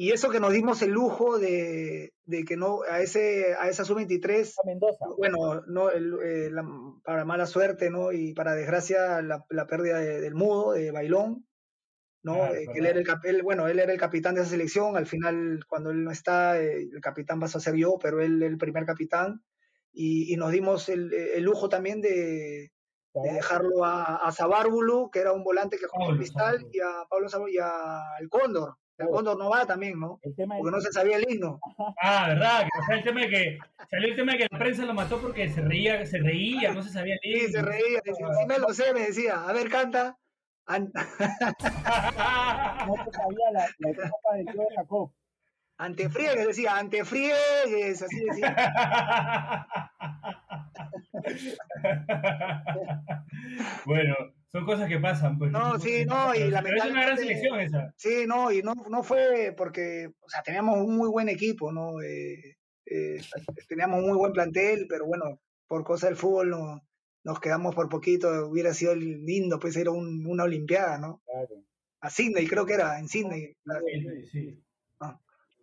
y eso que nos dimos el lujo de, que no a ese a esa sub-23 bueno no eh, para mala suerte no y para desgracia la, pérdida del mudo de Bailón no eh, que él era el bueno él era el capitán de esa selección al final cuando él no está eh, el capitán vas a ser yo pero él el primer capitán y, nos dimos el, lujo también de, dejarlo a, a que era un volante que jugó en Cristal, y a Pablo y a El Cóndor, el Cóndor no va también, ¿no? porque no se sabía el himno. Ah, ¿verdad? Que, el tema de que, salió el tema de que la prensa lo mató porque se reía, se reía, no se sabía el himno. Sí, se reía. sí me lo sé, me decía. A ver, canta. An- No te sabía la, la etapa del tío de Jacob. Antefriegues, decía, antefriegues, así decía. bueno, son cosas que pasan. Pues. No, sí, no, y Pero es una gran lamentablemente- selección esa. Sí, no, y no, no fue porque, o sea, teníamos un muy buen equipo, ¿no? Eh, eh, teníamos un muy buen plantel, pero bueno, por cosa del fútbol no, nos quedamos por poquito, hubiera sido lindo pues ir a un- una olimpiada, ¿no? Claro. A Sydney creo que era, en Sydney. Sí, sí.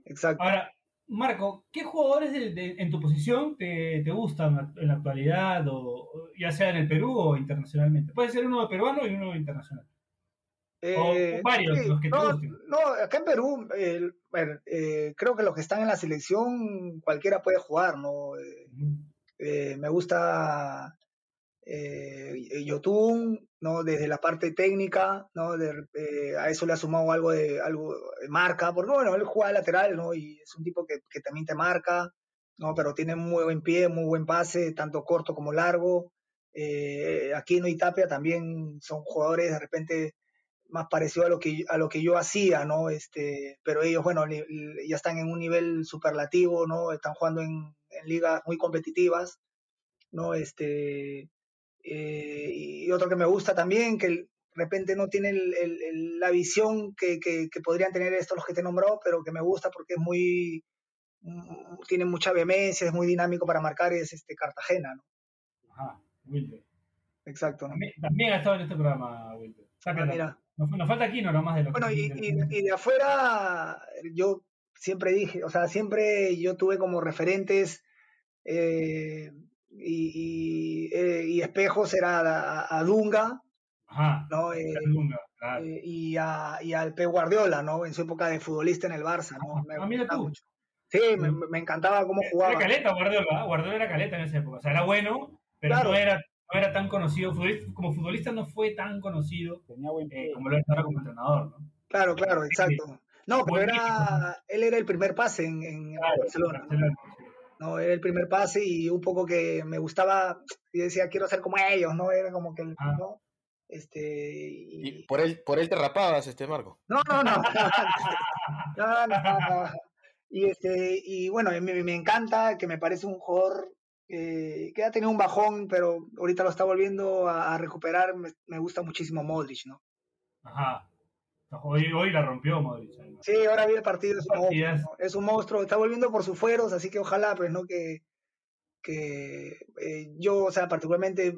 Exacto. Ahora, Marco, ¿qué jugadores de- de- en tu posición te, te gustan en la actualidad, o, o ya sea en el Perú o internacionalmente? Puede ser uno peruano y uno internacional. Eh, varios, los que te no, gusten. no, acá en Perú, eh, bueno, eh, creo que los que están en la selección, cualquiera puede jugar, ¿no? Eh, eh, me gusta eh, Yotun, Desde la parte técnica, eh, a eso le ha sumado algo de, algo de marca, porque bueno, él juega lateral, ¿no? Y es un tipo que, también te marca. Pero tiene muy buen pie, muy buen pase, tanto corto como largo. Eh, Aquino y también son jugadores de repente más parecidos a lo que a lo que yo hacía, ¿no? Este, pero ellos, bueno, ya están en un nivel superlativo. Están jugando en, ligas muy competitivas. Este, eh, y otro que me gusta también, que de repente no tiene el- el- el- la visión que, que- que podrían tener estos los que te he nombrado, pero que me gusta porque es muy, mm, tiene mucha vehemencia, es muy dinámico para marcar, es este Cartagena, ¿no? Ajá, Wilber. Exacto. ¿no? También, también ha estado en este programa. Sácala. Ah, mira. Nos, nos falta aquí, no nomás de lo Bueno, que- y, y- y de afuera, yo siempre dije, o sea, siempre yo tuve como referentes eh, y, y, eh, y espejos era a, a Dunga, Ajá, ¿no? Eh, claro. eh, y, a, y al Pep Guardiola, ¿no? En su época de futbolista en el Barça, ¿no? Me Ah, mira tú. mucho. Sí, me, me encantaba cómo Era jugaba. caleta Guardiola, ¿ah? Guardiola era caleta en esa época. O sea, era bueno, pero Claro. no, era, no era tan conocido. Como futbolista no fue tan conocido Tenía buen eh, como lo es ahora como entrenador, ¿no? Claro, claro, exacto. No, pero era, él era el primer pase en, en Claro, Barcelona. ¿no? Barcelona. ¿no? Era el primer pase y un poco que me gustaba, y decía, quiero ser como ellos, ¿no? Era como que, el- Ah. ¿no? Este, Y y... por él, por él te rapabas, este Marco. No, no, no. No, no, no. Y, este, y bueno, me, me encanta, que me parece un jugador eh, que ha tenido un bajón, pero ahorita lo está volviendo a, a recuperar. Me, me gusta muchísimo Modric, ¿no? Ajá. Hoy, hoy la rompió Modric. Sí, ahora vi el partido, es un monstruo, es un monstruo, está volviendo por sus fueros, así que ojalá, pues, ¿no? Que, que eh, yo, o sea, particularmente,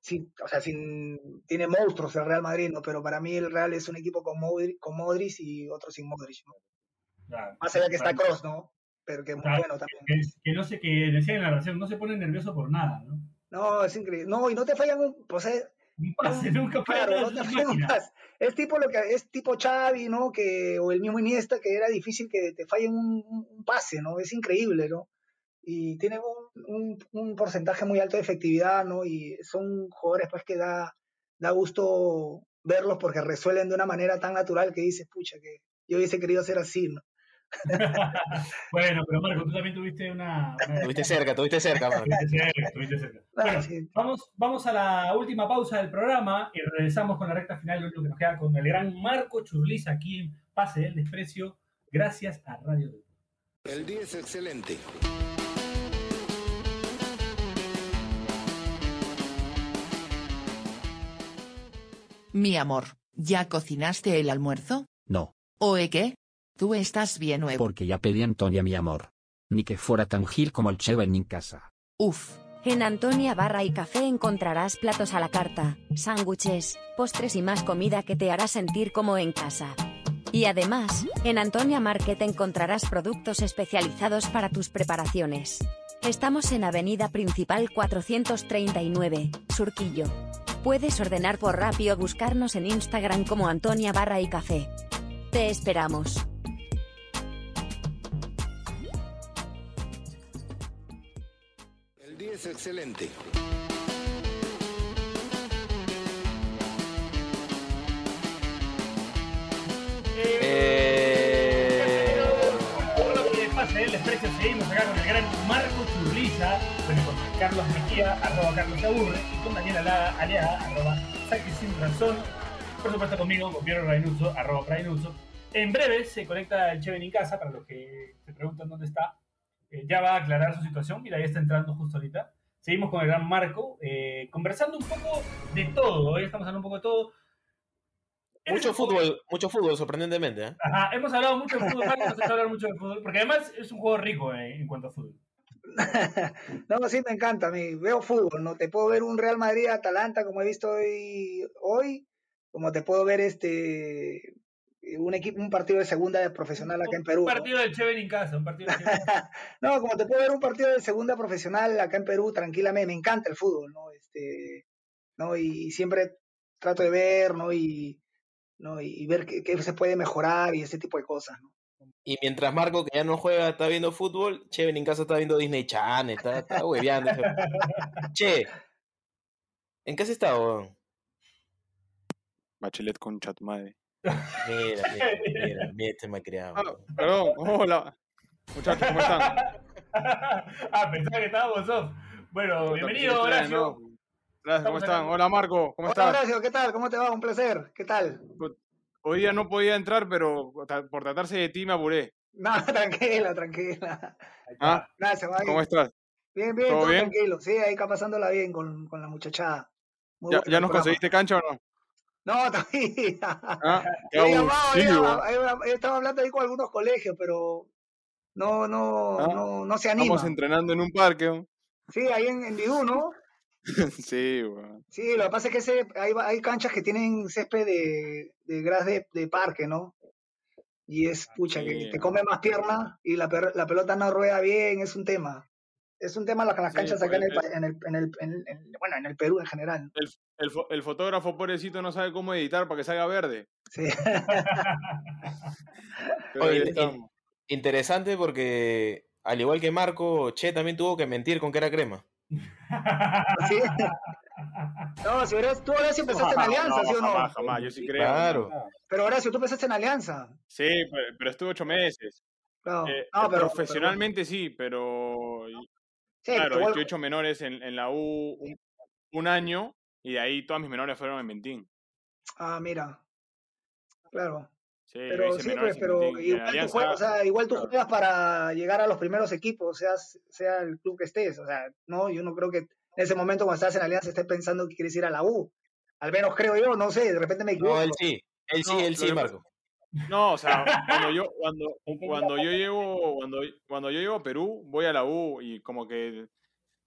sí, o sea, sin, tiene monstruos el Real Madrid, ¿no? Pero para mí el Real es un equipo con Modric, con Modric y otro sin Modric, ¿no? Claro. Más allá que está. Cross, ¿no? Pero que es muy Claro, bueno también. Que, no sé, que decía en la narración, no se pone nervioso por nada, ¿no? No, es increíble. No, y no te fallan un, o sea, Un pase, nunca falla claro, no te es tipo lo que es tipo Xavi, ¿no? Que o el mismo Iniesta que era difícil que te fallen un, pase, ¿no? Es increíble, ¿no? Y tienen un, un- un porcentaje muy alto de efectividad, ¿no? Y son jugadores pues que da da gusto verlos porque resuelven de una manera tan natural que dices, pucha, que yo hubiese querido ser así, ¿no? Bueno, pero Marco, tú también tuviste una. una- Tuviste cerca, tuviste cerca, Marco. Tuviste cerca, tuviste cerca. Bueno, vamos, vamos a la última pausa del programa y regresamos con la recta final, lo único que nos queda con el gran Marco Churliza aquí en Pase del Desprecio, gracias a Radio Depor. El día es excelente. Mi amor, ¿ya cocinaste el almuerzo? No, ¿Oe qué? Tú estás bien nuevo. porque ya pedí a Antonia mi amor. Ni que fuera tan gil como el Cheva en mi casa. Uf, En Antonia Barra y Café encontrarás platos a la carta, sándwiches, postres y más comida que te hará sentir como en casa. Y además, en Antonia Market encontrarás productos especializados para tus preparaciones. Estamos en Avenida Principal 439, Surquillo. Puedes ordenar por Rappi o buscarnos en Instagram como Antonia Barra y Café. Te esperamos. Excelente. Por lo que pase el desprecio, seguimos acá con el gran Marco Churliza, con Carlos Mejía, arroba Carlos Aburre, y con Daniela Ala- Aliaga, arroba Saque Sin Razón. por supuesto conmigo, con Piero Rainuso, arroba Rainuso. En breve se conecta el Cheven en casa, para los que se preguntan dónde está. Eh, ya va a aclarar su situación, mira, ya está entrando justo ahorita. Seguimos con el gran Marco, eh, conversando un poco de todo, hoy estamos hablando un poco de todo. Mucho fútbol, mucho fútbol, sorprendentemente. ¿eh? Ajá, hemos hablado mucho de fútbol, Marco, nos hablar mucho de fútbol, porque además es un juego rico eh, en cuanto a fútbol. no, sí me encanta, a mí veo fútbol, ¿no? Te puedo ver un Real Madrid-Atalanta como he visto hoy, hoy, como te puedo ver este un equipo, un partido de segunda profesional acá en Perú. Un partido del Cheven en casa, un partido de No, como te puedo ver un partido de segunda profesional acá en Perú, tranquilamente, me encanta el fútbol, ¿no? Este, ¿no? Y siempre trato de ver, ¿no? Y, ¿no? y ver qué, qué se puede mejorar y ese tipo de cosas, ¿no? Y mientras Marco, que ya no juega, está viendo fútbol, Che en casa está viendo Disney Channel, está, está hueveando. che, ¿en qué has estado? Bachelet con chat madre. Mira, mira, mira, mira este me ha creado. Ah, perdón, hola. Muchachos, ¿cómo están? ah, pensaba que estábamos off. Bueno, bienvenido, Horacio. Gracias, ¿cómo están? Hola, Marco, ¿cómo estás? Hola, Horacio, ¿qué tal? ¿Cómo te va? Un placer. ¿Qué tal? Hoy día no podía entrar, pero por tratarse de ti me apuré. No, tranquila, tranquila. ¿Ah? Gracias, ¿Cómo estás? Bien, bien, todo, bien? tranquilo. Sí, ahí está pasándola bien con, con la muchachada. ¿Ya, ¿ya nos conseguiste cancha o no? No, todavía. Ah, estaba hablando ahí con algunos colegios, pero no, no, ah, no, no se anima. Estamos entrenando en un parque. Sí, ahí en, en Bidú, ¿no? sí, bueno. Sí, lo que pasa es que ese, hay, hay canchas que tienen césped de, de gras de, de parque, ¿no? Y es, pucha, que te come más pierna y la, la pelota no rueda bien, es un tema es un tema las, las canchas acá en el, en, el, en, el, bueno, en el Perú en general. El, el, el, fotógrafo pobrecito no sabe cómo editar para que salga verde. Sí. Oye, interesante porque al igual que Marco, Che también tuvo que mentir con que era crema. ¿Sí? No, si hubieras, tú ahora sí empezaste en Alianza, ¿sí o no? Jamás, jamás, yo sí creo. Claro. Pero ahora si tú empezaste en Alianza. Sí, pero, pero estuve ocho meses. Claro. Eh, no, pero, profesionalmente pero... sí, pero Sí, claro, igual... yo he hecho menores en, en la U un, un, año y de ahí todas mis menores fueron en Mentín. Ah, mira. Claro. Sí, pero sí, pues, pero igual, Alianza, tú juegas, o sea, igual tú claro. juegas para llegar a los primeros equipos, sea, sea el club que estés. O sea, no, yo no creo que en ese momento cuando estás en Alianza estés pensando que quieres ir a la U. Al menos creo yo, no sé, de repente me equivoco. No, él sí, él sí, no, él sí, Marco. No, o sea, cuando yo, cuando, cuando yo llego, cuando, cuando yo llego a Perú, voy a la U y como que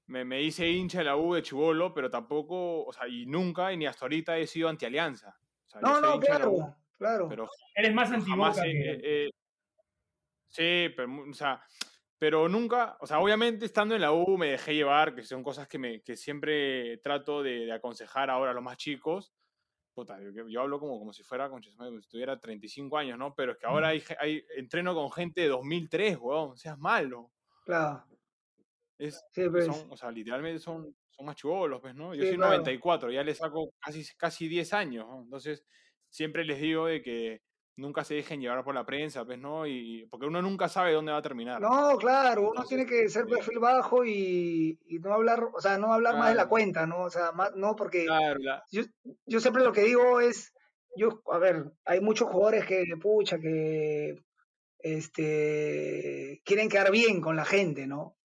me, me hice hincha de la U de Chivolo, pero tampoco, o sea, y nunca, y ni hasta ahorita he sido anti-alianza. O sea, no, no, claro, claro. Pero Eres más anti que... eh, eh, sí, pero, o sea, pero nunca, o sea, obviamente estando en la U me dejé llevar, que son cosas que, me, que siempre trato de, de aconsejar ahora a los más chicos, Puta, yo, yo, hablo como, como si fuera, con si tuviera 35 años, ¿no? Pero es que ahora hay, hay entreno con gente de 2003, weón, seas malo. Claro. Es, sí, pues. son, o sea, literalmente son, son más chivolos, pues, ¿no? Yo sí, soy claro. 94, ya les saco casi, casi 10 años, ¿no? Entonces, siempre les digo de que nunca se dejen llevar por la prensa, pues, ¿no? Y, porque uno nunca sabe dónde va a terminar. No, claro, uno tiene que ser perfil bajo y, y, no hablar, o sea, no hablar claro. más de la cuenta, ¿no? O sea, más, no, porque claro, la... yo, yo siempre lo que digo es, yo, a ver, hay muchos jugadores que, pucha, que este quieren quedar bien con la gente, ¿no?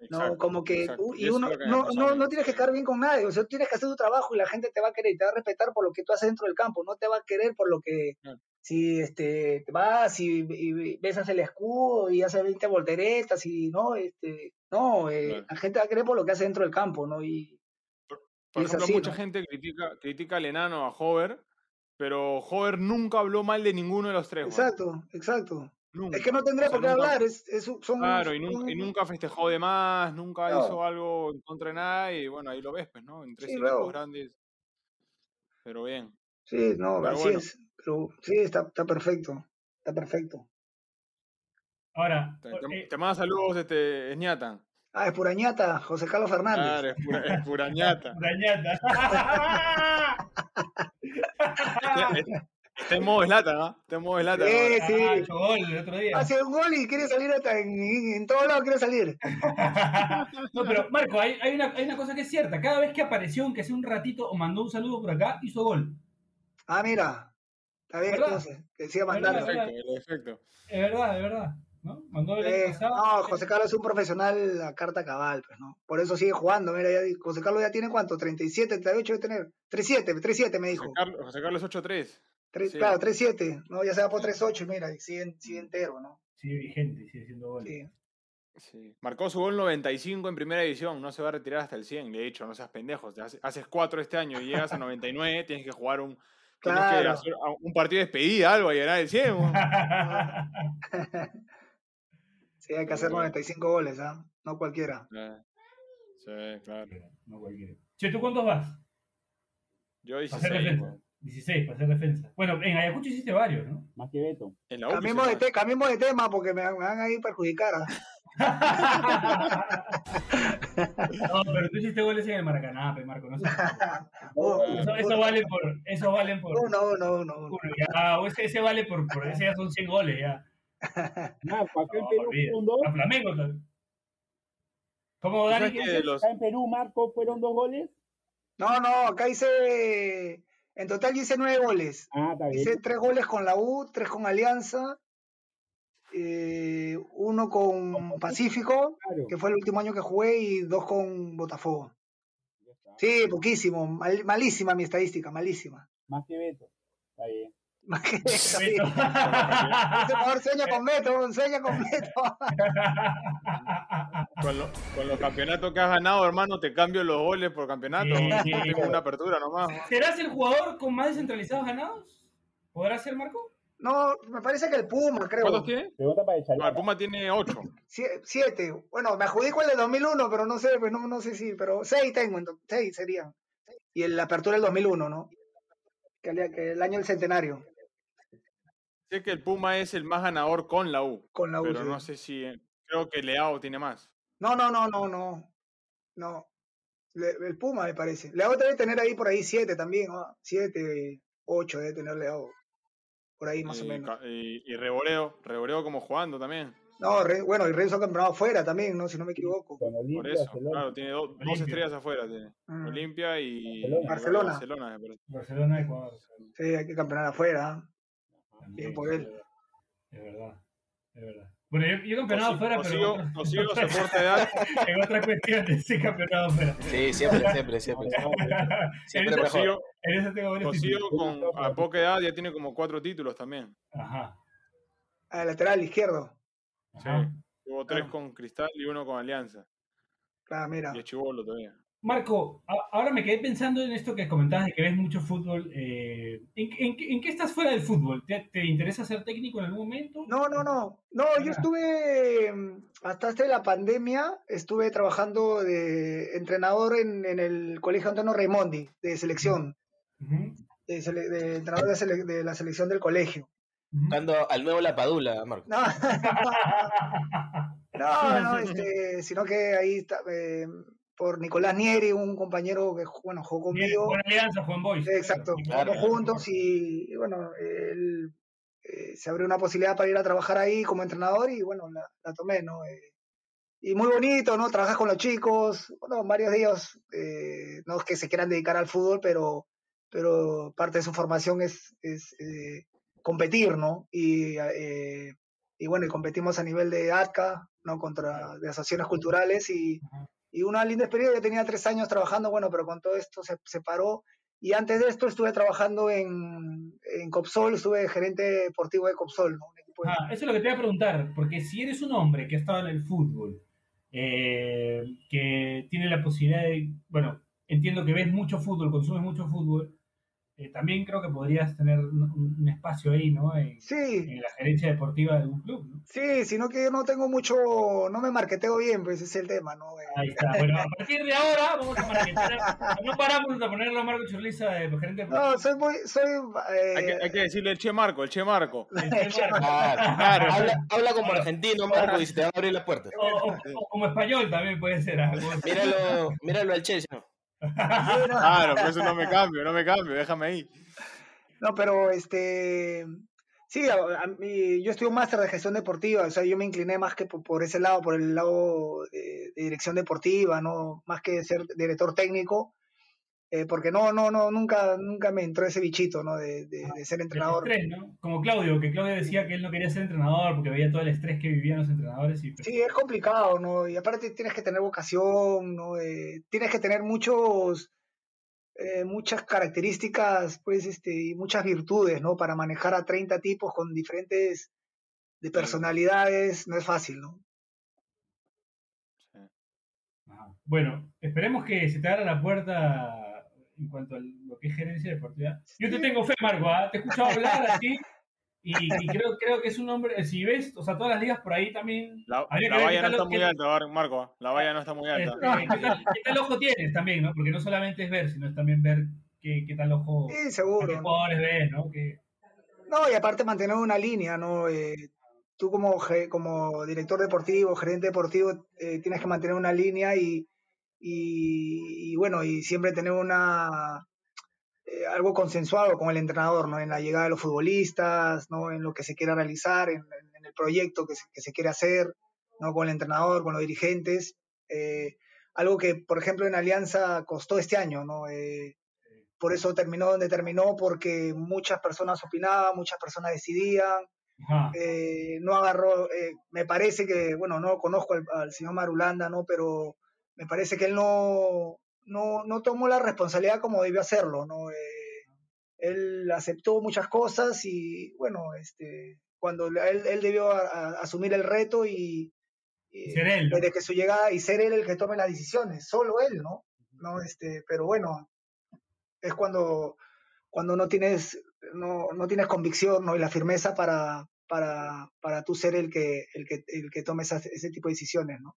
Exacto, no, como que exacto. y uno que no, no, no, tienes que quedar bien con nadie, o sea, tienes que hacer tu trabajo y la gente te va a querer y te va a respetar por lo que tú haces dentro del campo, no te va a querer por lo que claro. Si este te vas y, y, besas el escudo y haces 20 volteretas y no, este, no, eh, claro. la gente va a por lo que hace dentro del campo, ¿no? Y, por, por y ejemplo, así, mucha ¿no? gente critica, critica al enano a Hover, pero Hover nunca habló mal de ninguno de los tres. Exacto, exacto. Nunca. Es que no tendría o sea, por qué nunca, hablar. Es, es, son, claro, y nunca, y nunca, festejó de más, nunca no. hizo algo en contra de nada, y bueno, ahí lo ves, pues, ¿no? En tres sí, equipos grandes. Pero bien. Sí, no, pero así bueno. es. Pero sí, está, está perfecto. Está perfecto. Ahora. Te, te, eh, te manda saludos, este, Ñata. Ah, es purañata, José Carlos Fernández. Claro, es, pura, es purañata. purañata. Está en modo eslata, ¿no? Está en modo eslata. Sí, ¿no? sí. Ah, hecho gol el otro día. Hace un gol y quiere salir hasta en, en, en todos lados quiere salir. no, pero Marco, hay, hay, una, hay una cosa que es cierta. Cada vez que apareció, aunque sea un ratito, o mandó un saludo por acá, hizo gol. Ah, mira. Está bien, entonces. Que mandarlo. ¿Verdad? Perfecto. Es verdad, es verdad. ¿no? Mandó el año Eh, pasado. no, José Carlos es un profesional a carta cabal, pues, ¿no? Por eso sigue jugando. Mira, ya, José Carlos ya tiene cuánto, 37, 38 de tener. 37, 37 me dijo. José Carlos, José Carlos 8-3. Tres- sí. Claro, 37, ¿no? Ya se va por 38 y mira, y sigue, sigue entero, ¿no? Sigue vigente, sigue siendo goles. Sí. Sí. Marcó su gol 95 en primera división, no se va a retirar hasta el 100. Le he dicho, no seas pendejo. Haces 4 este año y llegas a 99, tienes que jugar un, que Claro. hacer un partido de despedida, algo, a llegar al 100. weón. Sí, hay que hacer 95 goles, ¿ah? No cualquiera. Sí, claro. no cualquiera. Che, ¿tú cuántos vas? Yo Para hacer 16. defensa. weón. 16, para hacer defensa. Bueno, en Ayacucho hiciste varios, ¿no? Más que Beto. En la U Cambiemos de, te- cambiemos de tema porque me, me van a ir a perjudicar. No, pero tú hiciste goles en el Maracaná, pe, Marco. No sé. Oh, Eso, eso vale por. Eso valen por. no, no, no, no. uno, ya, o ese, ese vale por, por. Ese ya son 100 goles, ya. Marco, acá en No, Perú olvida. fueron dos. A Flamengo también. ¿Cómo, Dani? ¿Sabes qué que los- Acá en Perú, Marco, fueron dos goles. No, no, acá hice. En total yo hice nueve goles. Ah, está bien. Hice tres goles con la U, tres con Alianza, eh, uno con Pacífico, Claro. que fue el último año que jugué, y dos con Botafogo. Sí, poquísimo. mal- malísima mi estadística, malísima. Más que Beto. Está bien. Más que eso, sí. Beto. Por favor, sueña con Beto, sueña con Beto. Con, lo- con los campeonatos que has ganado, hermano, te cambio los goles por campeonato. Sí, sí. Tengo una apertura nomás. ¿Serás el jugador con más descentralizados ganados? ¿Podrá ser, Marco? No, me parece que el Puma, creo. ¿Cuántos tiene? Pregunta para No, el. Puma tiene 8. Sie- siete. Bueno, me adjudico el de 2001, pero no sé, pues no, no sé si, pero seis tengo, entonces, seis serían. Y el- la apertura del 2001, ¿no? Que, el- que el año del centenario, Sé que el Puma es el más ganador con la U, con la U. pero sí. no sé si. eh, Creo que Leao tiene más. No, no, no, no, no. No. Le- el Puma, me parece. Leao debe tener ahí por ahí siete también, ¿no? Siete, ocho debe tener Leao. Por ahí más o menos. y, y Reboreo, Reboreo como jugando también. No, Re- bueno, y Renzo campeonado afuera también, ¿no? Si no me equivoco. Con Por eso, Barcelona. claro, tiene do- dos estrellas afuera. Tiene. Mm. Olimpia y Barcelona. Barcelona. Barcelona, me parece. Barcelona, Ecuador. Sí, hay que campeonar afuera. ¿ah? Bien por él. Es verdad, es verdad. Bueno, yo, yo he campeonado fuera, pero en consigo- otras- consigo soporte de edad. en otra cuestión de ese campeonado fuera. Sí, siempre, siempre, siempre. Siempre En mejor. Eso tengo varios consigo títulos. con a poca edad ya tiene como cuatro títulos también. Ajá. Al lateral izquierdo. ajá. Tuvo tres Ah. con Cristal y uno con Alianza. Claro, mira. Y es chivolo todavía. Marco, ahora me quedé pensando en esto que comentabas de que ves mucho fútbol. eh, ¿en, en qué- en qué estás fuera del fútbol? ¿Te, te interesa ser técnico en algún momento? No, no, no. No, yo estuve, mm, hasta antes de la pandemia, estuve trabajando de entrenador en, en el Colegio Antonio Raimondi, de selección, de, sele- de entrenador de, sele- de la selección del colegio. Buscando al nuevo La Padula, Marco. No, no, no, este, sino que ahí está, eh, por Nicolás Nieri, un compañero que, bueno, jugó conmigo. Buena alianza, Juan Boys. Exacto, Claro. jugamos juntos y, y bueno, él, eh, se abrió una posibilidad para ir a trabajar ahí como entrenador y bueno, la, la tomé, ¿no? Eh, y muy bonito, ¿no? Trabajas con los chicos, bueno, varios de ellos, eh, no es que se quieran dedicar al fútbol, pero, pero parte de su formación es, es eh, competir, ¿no? Y, eh, y bueno, y competimos a nivel de ATCA, ¿no? Contra de asociaciones culturales y, y una linda experiencia. Yo tenía tres años trabajando, bueno, pero con todo esto se, se paró. Y antes de esto estuve trabajando en, en Copsol, estuve gerente deportivo de Copsol, ¿no? De- Ah, eso es lo que te iba a preguntar, porque si eres un hombre que ha estado en el fútbol, eh, que tiene la posibilidad de, bueno, entiendo que ves mucho fútbol, consumes mucho fútbol, eh, también creo que podrías tener un, un espacio ahí, ¿no? En, Sí, en la gerencia deportiva de un club, ¿no? sí, sino que yo no tengo mucho, no me marketeo bien, pues ese es el tema, ¿no? Ahí está. Bueno, a partir de ahora vamos a marketear. No paramos de ponerlo a Marco Churliza de gerente deportivo. No, soy muy, soy, eh, Hay que, hay que decirle el Che Marco, el Che Marco. Claro. Claro. Habla, habla como argentino, Marco, y se te van a abrir las puertas. O, o- o como español también puede ser. ah, como- Míralo, míralo al Che, ¿no? Claro, por eso no me cambio, no me cambio, déjame ahí. No, pero este. Sí, a, mí- yo estudié un máster de gestión deportiva, o sea, yo me incliné más que por, por ese lado, por el lado de, de dirección deportiva, ¿no? Más que ser director técnico. Eh, porque no, no, no, nunca, nunca me entró ese bichito, ¿no? De, de, Ah, de ser El entrenador. estrés, ¿no? Como Claudio, que Claudio decía que él no quería ser entrenador porque veía todo el estrés que vivían los entrenadores y Sí, es complicado, ¿no? Y aparte tienes que tener vocación, ¿no? Eh, tienes que tener muchos, eh, muchas características, pues, este, y muchas virtudes, ¿no? Para manejar a 30 tipos con diferentes de personalidades, no es fácil, ¿no? Ajá. Bueno, esperemos que se te abra la puerta en cuanto a lo que es gerencia deportiva. Yo te tengo fe, Marco, ¿ah? te he escuchado hablar así y, y creo, creo que es un hombre, si ves, o sea, todas las ligas por ahí también... La, valla no está muy alta, Marco. La valla no está muy alta. este, ¿qué, tal, qué tal ojo tienes también, ¿no? Porque no solamente es ver, sino es también ver qué, qué tal ojo, Sí, qué seguro. ¿no? jugadores ves, ¿no? Que, No, y aparte mantener una línea, ¿no? Eh, tú como, como director deportivo, gerente deportivo, eh, tienes que mantener una línea y, y, y bueno, y siempre tener una eh, algo consensuado con el entrenador, ¿no? En la llegada de los futbolistas, ¿no? En lo que se quiera realizar, en, el proyecto que se, que se quiere hacer, ¿no? Con el entrenador, con los dirigentes. Eh, algo que, por ejemplo, en Alianza costó este año, ¿no? Eh, por eso terminó donde terminó, porque muchas personas opinaban, muchas personas decidían, eh, no agarró, eh, me parece que, bueno, no conozco al, al señor Marulanda, ¿no? Pero me parece que él no, no, no tomó la responsabilidad como debió hacerlo, ¿no? Eh, él aceptó muchas cosas y, bueno, este, cuando él, él debió a- a- asumir el reto y, y Ser él, ¿no? desde que su llegada y ser él el que tome las decisiones, solo él, ¿no? ¿No? Este, pero bueno, es cuando, cuando no tienes, no, no tienes convicción ¿no? y la firmeza para, para, para tú ser el que, el que, el que tome esas- ese tipo de decisiones, ¿no?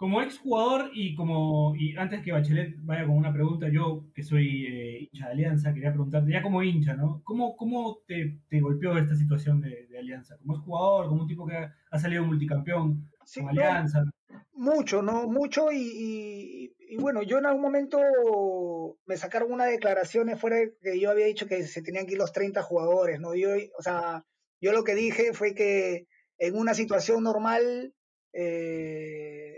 Como exjugador y como y antes que Bachelet vaya con una pregunta, yo que soy eh, hincha de Alianza, quería preguntarte, ya como hincha, ¿no? ¿Cómo, cómo te, te golpeó esta situación de, de Alianza? Como exjugador, como un tipo que ha, ha salido multicampeón Sí, con no, Alianza. mucho, ¿no? Mucho y, y- y bueno, yo en algún momento me sacaron unas declaraciones fuera de que yo había dicho que se tenían que ir los 30 jugadores, ¿no? Yo, o sea, yo lo que dije fue que en una situación normal, eh,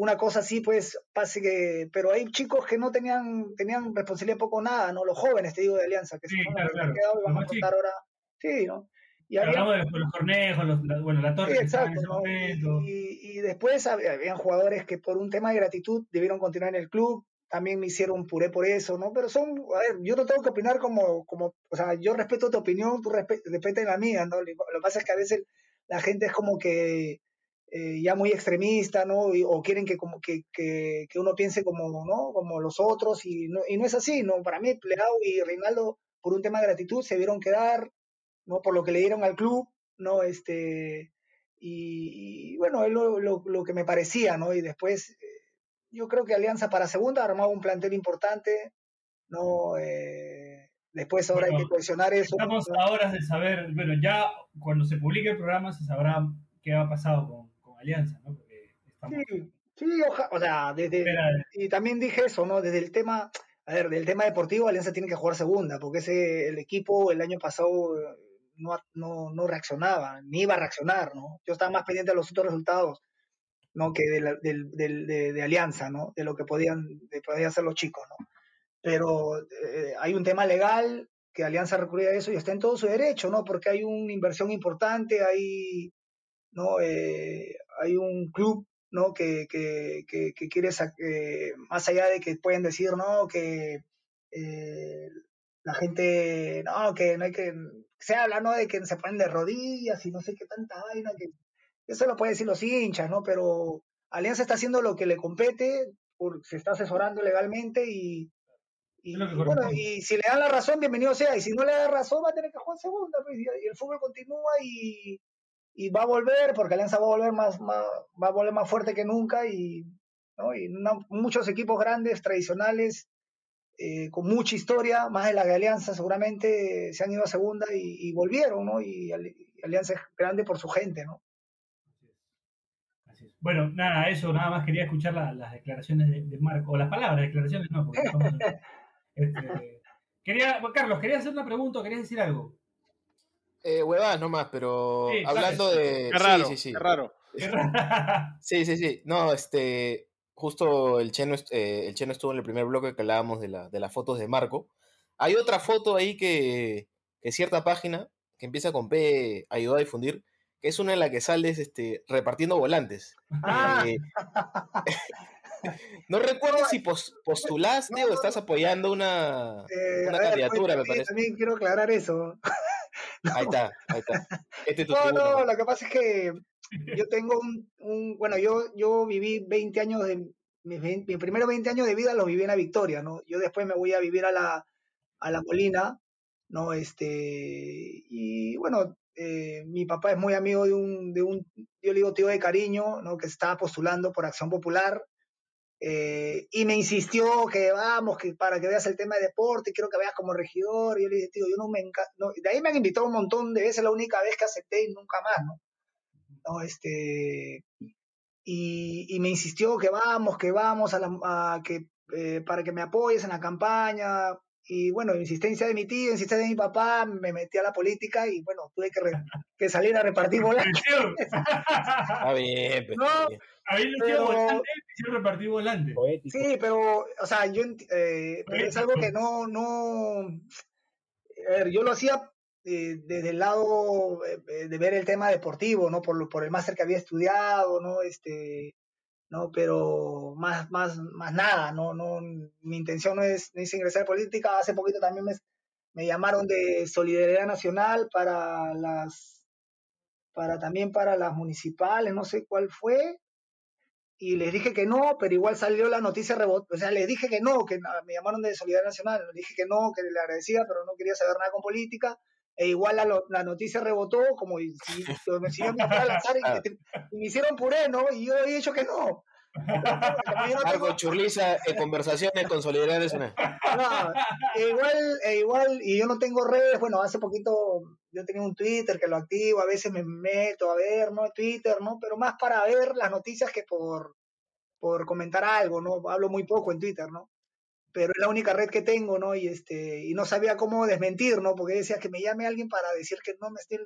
una cosa así, pues, pase que, pero hay chicos que no tenían, tenían responsabilidad poco o nada, ¿no? Los jóvenes, te digo, de Alianza, que Sí, se claro, que han claro. quedado y van a afrontar ahora, sí, ¿no? Y había- Hablamos de los, cornejos, los- la- bueno, la torre Sí, exacto, ese ¿no? Y, y- después hab- habían jugadores que por un tema de gratitud debieron continuar en el club, también me hicieron puré por eso, ¿no? Pero son, a ver, yo no tengo que opinar como, como o sea, yo respeto tu opinión, tú respe- respetas la mía, ¿no? Lo que pasa es que a veces la gente es como que eh, ya muy extremista, ¿no? Y- o quieren que como que, que, que uno piense como, ¿no? Como los otros y no, y no es así, ¿no? Para mí, Leao y Reinaldo, por un tema de gratitud, se vieron quedar, ¿no? Por lo que le dieron al club, ¿no? Este, y, y, bueno, es lo, lo, lo que me parecía, ¿no? Y después, eh, yo creo que Alianza para segunda ha armado un plantel importante, ¿no? Eh, después ahora hay que cohesionar eso. Estamos ¿no? a horas de saber, bueno, ya cuando se publique el programa se sabrá qué ha pasado con Alianza, ¿no? Porque estamos... Sí, sí, oja- o sea, desde, y también dije eso, ¿no? Desde el tema, a ver, del tema deportivo, Alianza tiene que jugar segunda, porque ese, el equipo el año pasado no, no, no reaccionaba, ni iba a reaccionar, ¿no? Yo estaba más pendiente de los otros resultados, ¿no? Que de, la- de, de Alianza, ¿no? De lo que podían, de, podían hacer los chicos, ¿no? Pero eh, hay un tema legal que Alianza recurría a eso y está en todo su derecho, ¿no? Porque hay una inversión importante, hay, ¿no? Eh, hay un club ¿no? Que, que, que, que quiere, eh, más allá de que pueden decir, ¿no? Que eh, la gente, no, que no hay que, se habla, ¿no? De que se ponen de rodillas y no sé qué tanta vaina, que eso lo pueden decir los hinchas, ¿no? Pero Alianza está haciendo lo que le compete, por- se está asesorando legalmente y, bueno, y si le dan la razón, bienvenido sea, y si no le da razón, va a tener que jugar segunda, pues, y, y el fútbol continúa y, y va a volver, porque Alianza va a volver más, más- va a volver más fuerte que nunca y, ¿no? y muchos equipos grandes, tradicionales, eh, con mucha historia, más de la de Alianza seguramente se han ido a segunda y, y volvieron, ¿no? Y, Ali- y Alianza es grande por su gente, ¿no? Así es. Bueno, nada, eso, nada más quería escuchar la- las declaraciones de, de Marco, o las palabras, declaraciones no, porque estamos este, quería, Carlos, quería hacer una pregunta, ¿querías decir algo? Eh, huevadas nomás, pero Sí, hablando de. Qué raro, sí, sí, sí. qué raro. Sí, sí, sí. No, este. justo el Cheno, eh, el Cheno estuvo en el primer bloque que hablábamos de, la, de las fotos de Marco. Hay otra foto ahí que, que cierta página que empieza con P ayudó a difundir, que es una en la que sales este, repartiendo volantes. Ah, Eh, no recuerdo si pos- postulaste o estás apoyando una, eh, una ver, candidatura, me pues, parece. También quiero aclarar eso. Ahí está, ahí está. Este es tu No, no, lo que pasa es que yo tengo un, un- bueno, yo, yo viví 20 años de, mis, 20 mis primeros 20 años de vida los viví en la Victoria, ¿no? Yo después me voy a vivir a la, a la Molina, ¿no? Este, y bueno, eh, mi papá es muy amigo de un, de un, yo le digo tío de cariño, ¿no? Que estaba postulando por Acción Popular, eh, y me insistió que vamos, que para que veas el tema de deporte, quiero que veas como regidor. Y yo le dije, tío, yo no me encanta. de ahí me han invitado un montón de veces, la única vez que acepté y nunca más, ¿no? No, este. Y, y me insistió que vamos, que vamos a la, a que, eh, para que me apoyes en la campaña. Y bueno, insistencia de mi tío, insistencia de mi papá, me metí a la política y bueno, tuve que, re- que salir a repartir volantes. Está bien, pues, No, bien. Pero- hicieron volante, hicieron repartir volante. Poético. Sí, pero, o sea, yo eh, pero es algo que no, no, a ver, yo lo hacía eh, desde el lado eh, eh, de ver el tema deportivo, ¿no? Por, lo- por el máster que había estudiado, ¿no? Este, no, pero más, más, más nada, no, no, mi intención no es, no es ingresar a política. Hace poquito también me, me llamaron de Solidaridad Nacional para las, para también para las municipales, no sé cuál fue, y les dije que no, pero igual salió la noticia rebot, o sea, les dije que no, que me llamaron de Solidaridad Nacional, les dije que no, que le agradecía, pero no quería saber nada con política, e igual la, la noticia rebotó, como si, me si yo me fuera a lanzar y, y me hicieron puré, ¿no? Y yo he dicho que no. Tengo- Churliza en conversaciones con Solidaridad Nacional. no, e igual, e igual, y yo no tengo redes, bueno, hace poquito yo tenía un Twitter que lo activo, a veces me meto a ver, ¿no? Twitter, ¿no? Pero más para ver las noticias que por, por comentar algo, ¿no? Hablo muy poco en Twitter, ¿no? Pero es la única red que tengo, ¿no? Y este, y no sabía cómo desmentir, ¿no? Porque decía que me llame alguien para decir que no me estoy,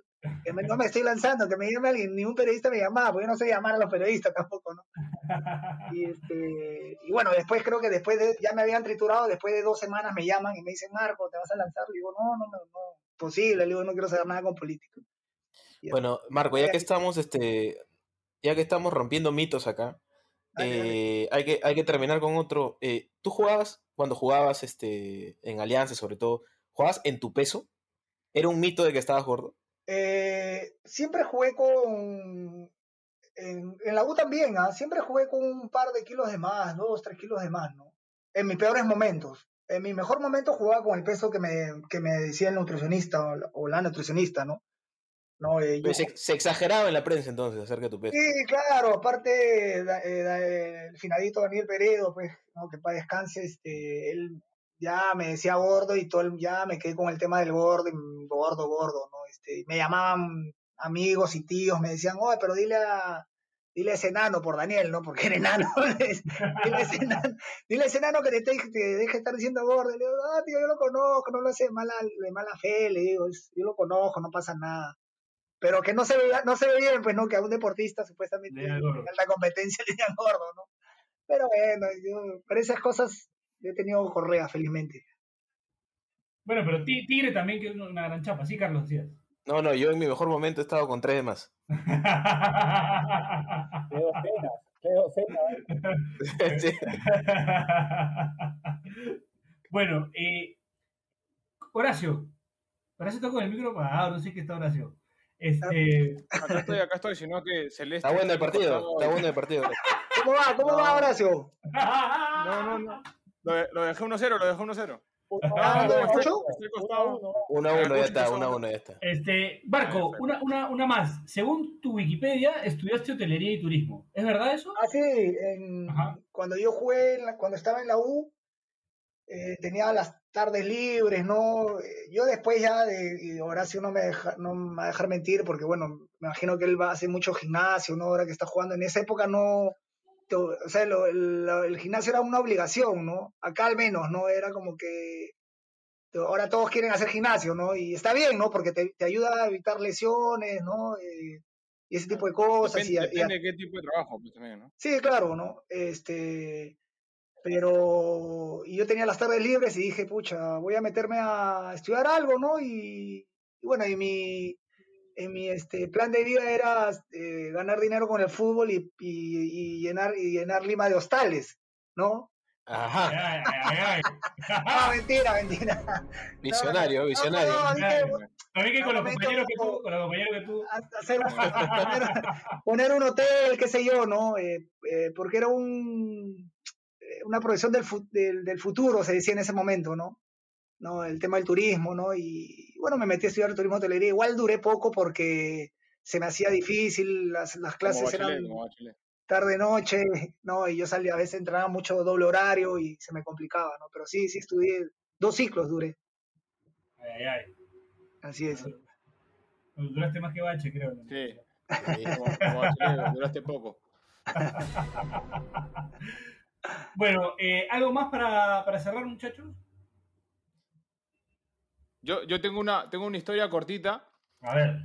que no me estoy lanzando, que me llame alguien, ni un periodista me llamaba, porque yo no sé llamar a los periodistas tampoco, ¿no? Y, este, y bueno, después creo que después de, ya me habían triturado, después de dos semanas me llaman y me dicen, Marco, ¿te vas a lanzar? Le digo, no, no, no, no, posible, le digo, no quiero saber nada con política. Bueno, Marco, ya que estamos, este, ya que estamos rompiendo mitos acá, eh, hay que, hay que terminar con otro. Eh, ¿Tú jugabas, cuando jugabas este, en Alianza, sobre todo, jugabas en tu peso? ¿Era un mito de que estabas gordo? Eh, siempre jugué con. En, en la U también, ¿ah? Siempre jugué con un par de kilos de más, dos, tres kilos de más, ¿no? En mis peores momentos. En mi mejor momento jugaba con el peso que me, que me decía el nutricionista o la, o la nutricionista, ¿no? no eh, yo- Pues se, se exageraba en la prensa entonces acerca de tu peso. Sí, claro, aparte eh, da- el finadito Daniel Peredo, pues, ¿no? que para descanse, este, él ya me decía gordo y todo el- ya me quedé con el tema del gordo, gordo, gordo, ¿no? Este, me llamaban amigos y tíos, me decían, oye, pero dile a, dile a ese enano por Daniel, ¿no? Porque era enano. dile, a ese enano dile a ese enano que te, te, te deje de estar diciendo gordo. Le digo, ah, tío, yo lo conozco, no lo hace de mala, de mala fe, le digo, "es- yo lo conozco, no pasa nada pero que no se veía, no se ve bien, pues no, que a un deportista supuestamente gordo. alta competencia le digan gordo, ¿no? Pero bueno, yo, por esas cosas yo he tenido correa, felizmente. Bueno, pero Ti- Tigre también que es una gran chapa, sí, Carlos decías. No, no, yo en mi mejor momento he estado con tres de más. Qué docenas, qué docenas. Sí. bueno, eh, Horacio. Horacio está con el micro apagado, no sé qué está Horacio. Este, Acá estoy, acá estoy, sino que Celeste. Está bueno el partido, está bueno el partido. ¿Cómo va? ¿Cómo va, Horacio? No, no, no. Lo dejé 1-0, lo dejé 1-0. Ah, no, ¿lo estoy- escucho? estoy costado. Uno a Ah, uno, ya escucho está, eso. uno a uno, ya está. este, Barco, una, una, una más. Según tu Wikipedia, estudiaste hotelería y turismo. ¿Es verdad eso? Ah, sí, en- cuando yo jugué, en la- cuando estaba en la U, eh, tenía las tardes libres, ¿no? Eh, Yo después ya, de, y Horacio no me, deja, no me va a dejar mentir, porque bueno, me imagino que él va a hacer mucho gimnasio, ¿no? Ahora que está jugando, en esa época no, o sea, lo- el, lo- el gimnasio era una obligación, ¿no? Acá al menos, ¿no? Era como que ahora todos quieren hacer gimnasio, ¿no? Y está bien, ¿no? Porque te, te ayuda a evitar lesiones, ¿no? Eh, y ese tipo de cosas. Depende, y, a- y depende de qué tipo de trabajo, pues también, ¿no? Sí, claro, ¿no? Este, pero y yo tenía las tardes libres y dije, pucha, voy a meterme a estudiar algo, ¿no? Y, y bueno, y mi, en mi este, plan de vida era eh, ganar dinero con el fútbol y, y- y llenar, y llenar Lima de hostales, ¿no? Ajá. Ay, ay, ay. No, mentira, mentira. Visionario, visionario. No, dije, También que con los compañeros que tú, con los compañeros que tú. a- hacer un- poner, poner un hotel, qué sé yo, ¿no? Eh, eh, porque era un, eh, una proyección del, fu- del, del futuro, se decía en ese momento, ¿no? ¿No? El tema del turismo, ¿no? Y bueno, me metí a estudiar turismo hotelería. Igual duré poco porque se me hacía difícil, las, las Como clases bachelet, eran tarde noche, ¿no? Y yo salía, a veces entraba mucho doble horario y se me complicaba, ¿no? Pero sí, sí estudié, dos ciclos duré, Ay, ay, ay. así es. Duraste más que bache, creo. ¿no? Sí. Como, duraste poco. Bueno, eh, ¿algo más para, para cerrar, muchachos? Yo, yo tengo una, tengo una historia cortita. A ver.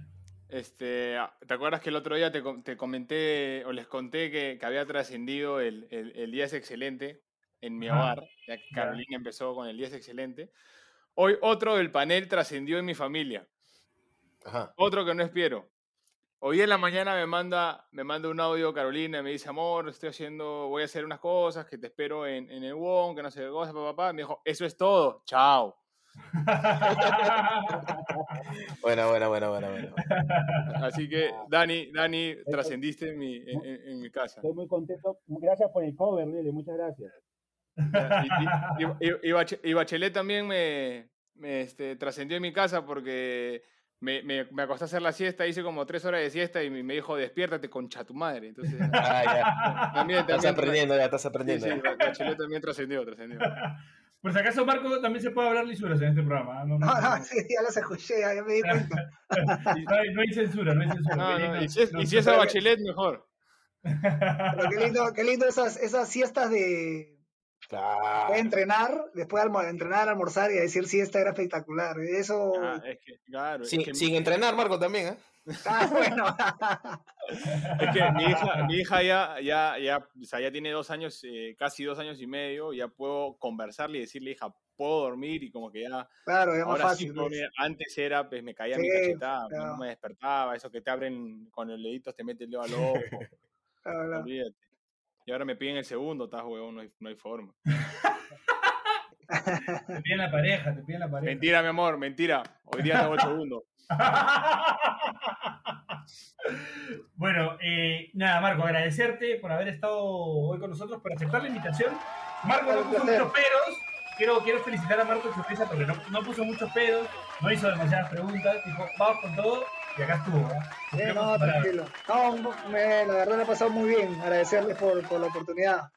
Este, ah, ¿te acuerdas que el otro día te, com- te comenté o les conté que, que había trascendido el, el, el Día es Excelente en mi Ajá. hogar? Ya que Carolina empezó con el Día es Excelente. Hoy otro del panel trascendió en mi familia. Ajá. Otro que no es Piero. Hoy en la mañana me manda, me manda un audio Carolina y me dice, amor, estoy haciendo, voy a hacer unas cosas, que te espero en, en el WON, que no sé qué cosa, papá, papá. Me dijo, eso es todo, chao. Buena, buena, buena, buena, buena. Así que, Dani, Dani, trascendiste en mi, en, en- en mi casa. Estoy muy contento. Gracias por el cover, Lele, muchas gracias. Y, y- y- y Bache- y Bachelet también me, me, este, trascendió en mi casa porque me, me, me acosté a hacer la siesta, hice como tres horas de siesta y me dijo, despiértate, concha tu madre. Entonces, Ah, ya. también, Estás también aprendiendo, ya estás aprendiendo. sí, Bachelet también trascendió, trascendió. Por si acaso, Marco, también se puede hablar lisuras en este programa. ¿ah? No, no, no, Ah, no. sí, ya las escuché, ya me di cuenta. No hay, no hay censura, no hay censura. No, no, y si es, y si es a Bachelet, mejor. Pero qué lindo, qué lindo esas, esas siestas de, Claro. de entrenar, después de entrenar, almorzar y decir siesta era espectacular. Eso, Ah, es que, claro, es Sin, que, sin entrenar, Marco, también, ¿eh? Ah, bueno. es que mi hija, mi hija ya, ya, ya, o sea, ya tiene dos años, eh, casi dos años y medio, ya puedo conversarle y decirle, hija, puedo dormir y como que ya Claro, es más Ahora fácil. sí, pues. dormir. antes era, pues me caía mi cachetada, claro. no me despertaba, eso que te abren con los deditos, te meten el dedo al ojo, Claro, claro. olvídate. Y ahora me piden el segundo, estás huevón, no hay, no hay forma. Te piden la pareja, te piden la pareja. Mentira, mi amor, mentira. Hoy día tengo el segundo. bueno, eh, nada, Marco, agradecerte por haber estado hoy con nosotros, por aceptar la invitación. Marco no puso muchos pedos. Quiero, quiero felicitar a Marco Churriza porque no, no puso muchos pedos, no hizo demasiadas preguntas, dijo, vamos con todo y acá estuvo. no, tranquilo. No, me- la verdad me ha pasado muy bien. Agradecerles por, por la oportunidad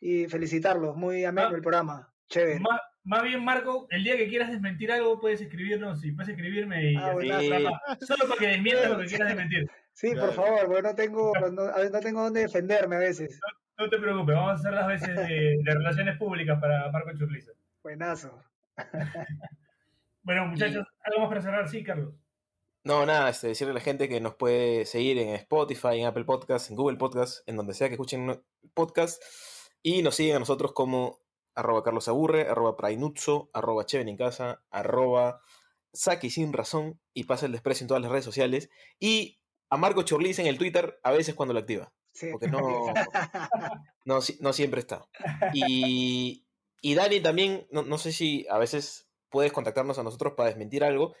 y felicitarlos. Muy ameno Ah. el programa. Chévere. Más bien, Marco, el día que quieras desmentir algo, puedes escribirnos y puedes escribirme y Ah, así solo para que desmientas lo que quieras desmentir. Sí, Claro. por favor, porque no tengo, no, tengo dónde defenderme a veces. No te preocupes, vamos a hacer las veces de, de relaciones públicas para Marco Churriza. Buenazo. Bueno, muchachos, algo más para cerrar, sí, Carlos. No, nada, este, decirle a la gente que nos puede seguir en Spotify, en Apple Podcasts, en Google Podcasts, en donde sea que escuchen podcast. Y nos siguen a nosotros como arroba Carlos Aburre, arroba Prainutso, arroba Cheven en casa, arroba Saki sin razón y pasa el desprecio en todas las redes sociales. Y a Marco Chorliz en el Twitter a veces cuando lo activa, Sí. porque no, no, no siempre está. Y, y Dani también, no, no sé si a veces puedes contactarnos a nosotros para desmentir algo.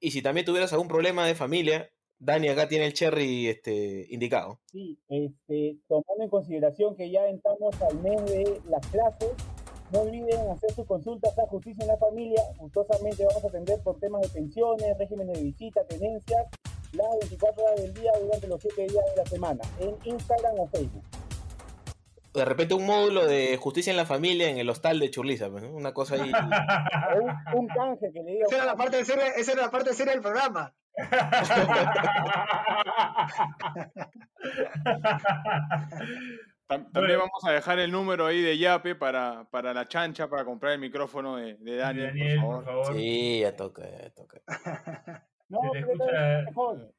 Y si también tuvieras algún problema de familia, Dani acá tiene el cherry este, indicado. Sí, este, tomando en consideración que ya entramos al mes de las clases, no olviden hacer sus consultas a Justicia en la Familia. Gustosamente vamos a atender por temas de pensiones, regímenes de visita, tenencias, las 24 horas del día durante los 7 días de la semana, en Instagram o Facebook. De repente un módulo de justicia en la familia en el hostal de Churliza, pues, ¿no? una cosa ahí. O un, un canje que le diga. Esa era la parte seria, esa era la parte seria del programa. Tam- También vamos a dejar el número ahí de Yape para, para la chancha, para comprar el micrófono de, de Dani, Daniel, por favor. Sí, ya toca, ya toca. No, Se te escucha- es mejor.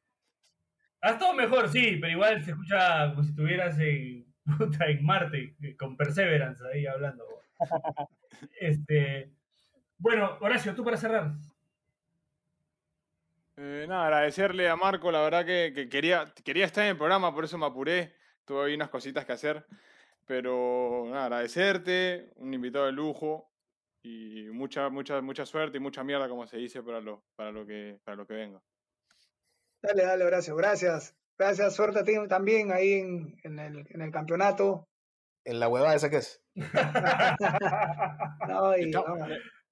Ha estado mejor, sí, pero igual se escucha como si estuvieras en, puta, en Marte, con Perseverance ahí hablando. Este, bueno, Horacio, tú para cerrar. Eh, nada, agradecerle a Marco, la verdad que, que quería, quería estar en el programa, por eso me apuré. Tuve ahí unas cositas que hacer. Pero nada, agradecerte, un invitado de lujo y mucha, mucha, mucha suerte y mucha mierda, como se dice, para lo, para lo, que, para lo que venga. Dale, dale, Horacio, gracias. Gracias, suerte a ti también ahí en, en, el, en el campeonato. En la huevada esa que es. No, y, no,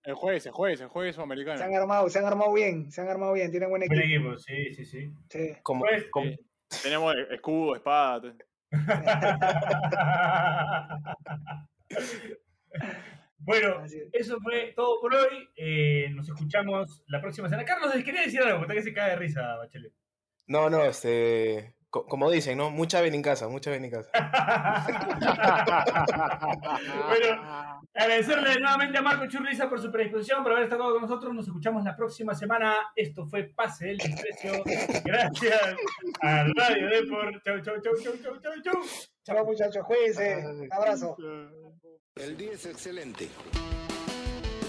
El jueves, el jueves, el jueves sudamericano. se han armado, se han armado bien, se han armado bien, tienen buen Buen equipo. equipo, sí, sí, sí. Sí. Como, Pues, como-. Tenemos escudo, espada. bueno, eso fue todo por hoy. Eh, nos escuchamos la próxima semana. Carlos, quería decir algo, porque que se cae de risa, Bachelet. No, no, este. Co- Como dicen, ¿no? Mucha ven en casa, mucha ven en casa. bueno, agradecerle nuevamente a Marco Churriza por su predisposición, por haber estado con nosotros. Nos escuchamos la próxima semana. Esto fue Pase del Desprecio. Gracias a Radio Deport. Chau, chau, chau, chau, chau, chau, chau. Chao muchachos, cuídense. Un abrazo. El día es excelente.